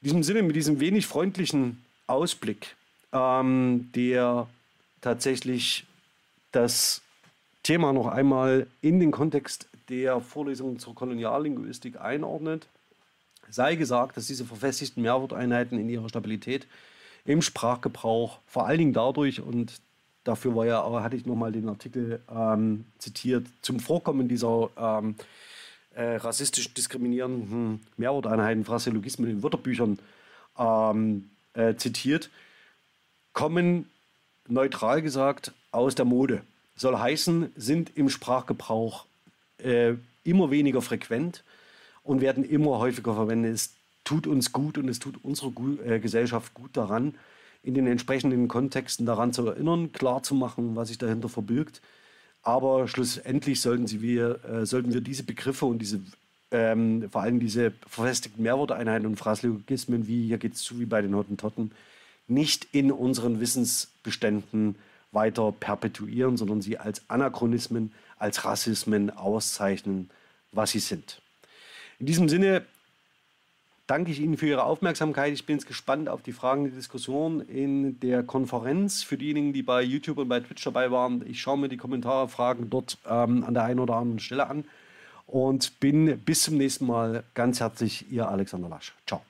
In diesem Sinne, mit diesem wenig freundlichen Ausblick, ähm, der tatsächlich das Thema noch einmal in den Kontext der Vorlesung zur Koloniallinguistik einordnet, sei gesagt, dass diese verfestigten Mehrworteinheiten in ihrer Stabilität im Sprachgebrauch vor allen Dingen dadurch und dafür war ja, hatte ich nochmal den Artikel ähm, zitiert, zum Vorkommen dieser ähm, äh, rassistisch diskriminierenden Mehrworteinheiten, Phraseologismen in Wörterbüchern ähm, äh, zitiert, kommen neutral gesagt aus der Mode. Soll heißen, sind im Sprachgebrauch äh, immer weniger frequent und werden immer häufiger verwendet. Es tut uns gut und es tut unserer äh, Gesellschaft gut daran, in den entsprechenden Kontexten daran zu erinnern, klarzumachen, was sich dahinter verbirgt. Aber schlussendlich sollten, sie wir, äh, sollten wir diese Begriffe und diese, ähm, vor allem diese verfestigten Mehrworteinheiten und Phraseologismen, wie hier geht es zu wie bei den Hottentotten, nicht in unseren Wissensbeständen weiter perpetuieren, sondern sie als Anachronismen, als Rassismen auszeichnen, was sie sind. In diesem Sinne danke ich Ihnen für Ihre Aufmerksamkeit. Ich bin jetzt gespannt auf die Fragen, die Diskussion in der Konferenz. Für diejenigen, die bei YouTube und bei Twitch dabei waren, ich schaue mir die Kommentare, Fragen dort ähm, an der einen oder anderen Stelle an und bin bis zum nächsten Mal ganz herzlich Ihr Alexander Lasch. Ciao.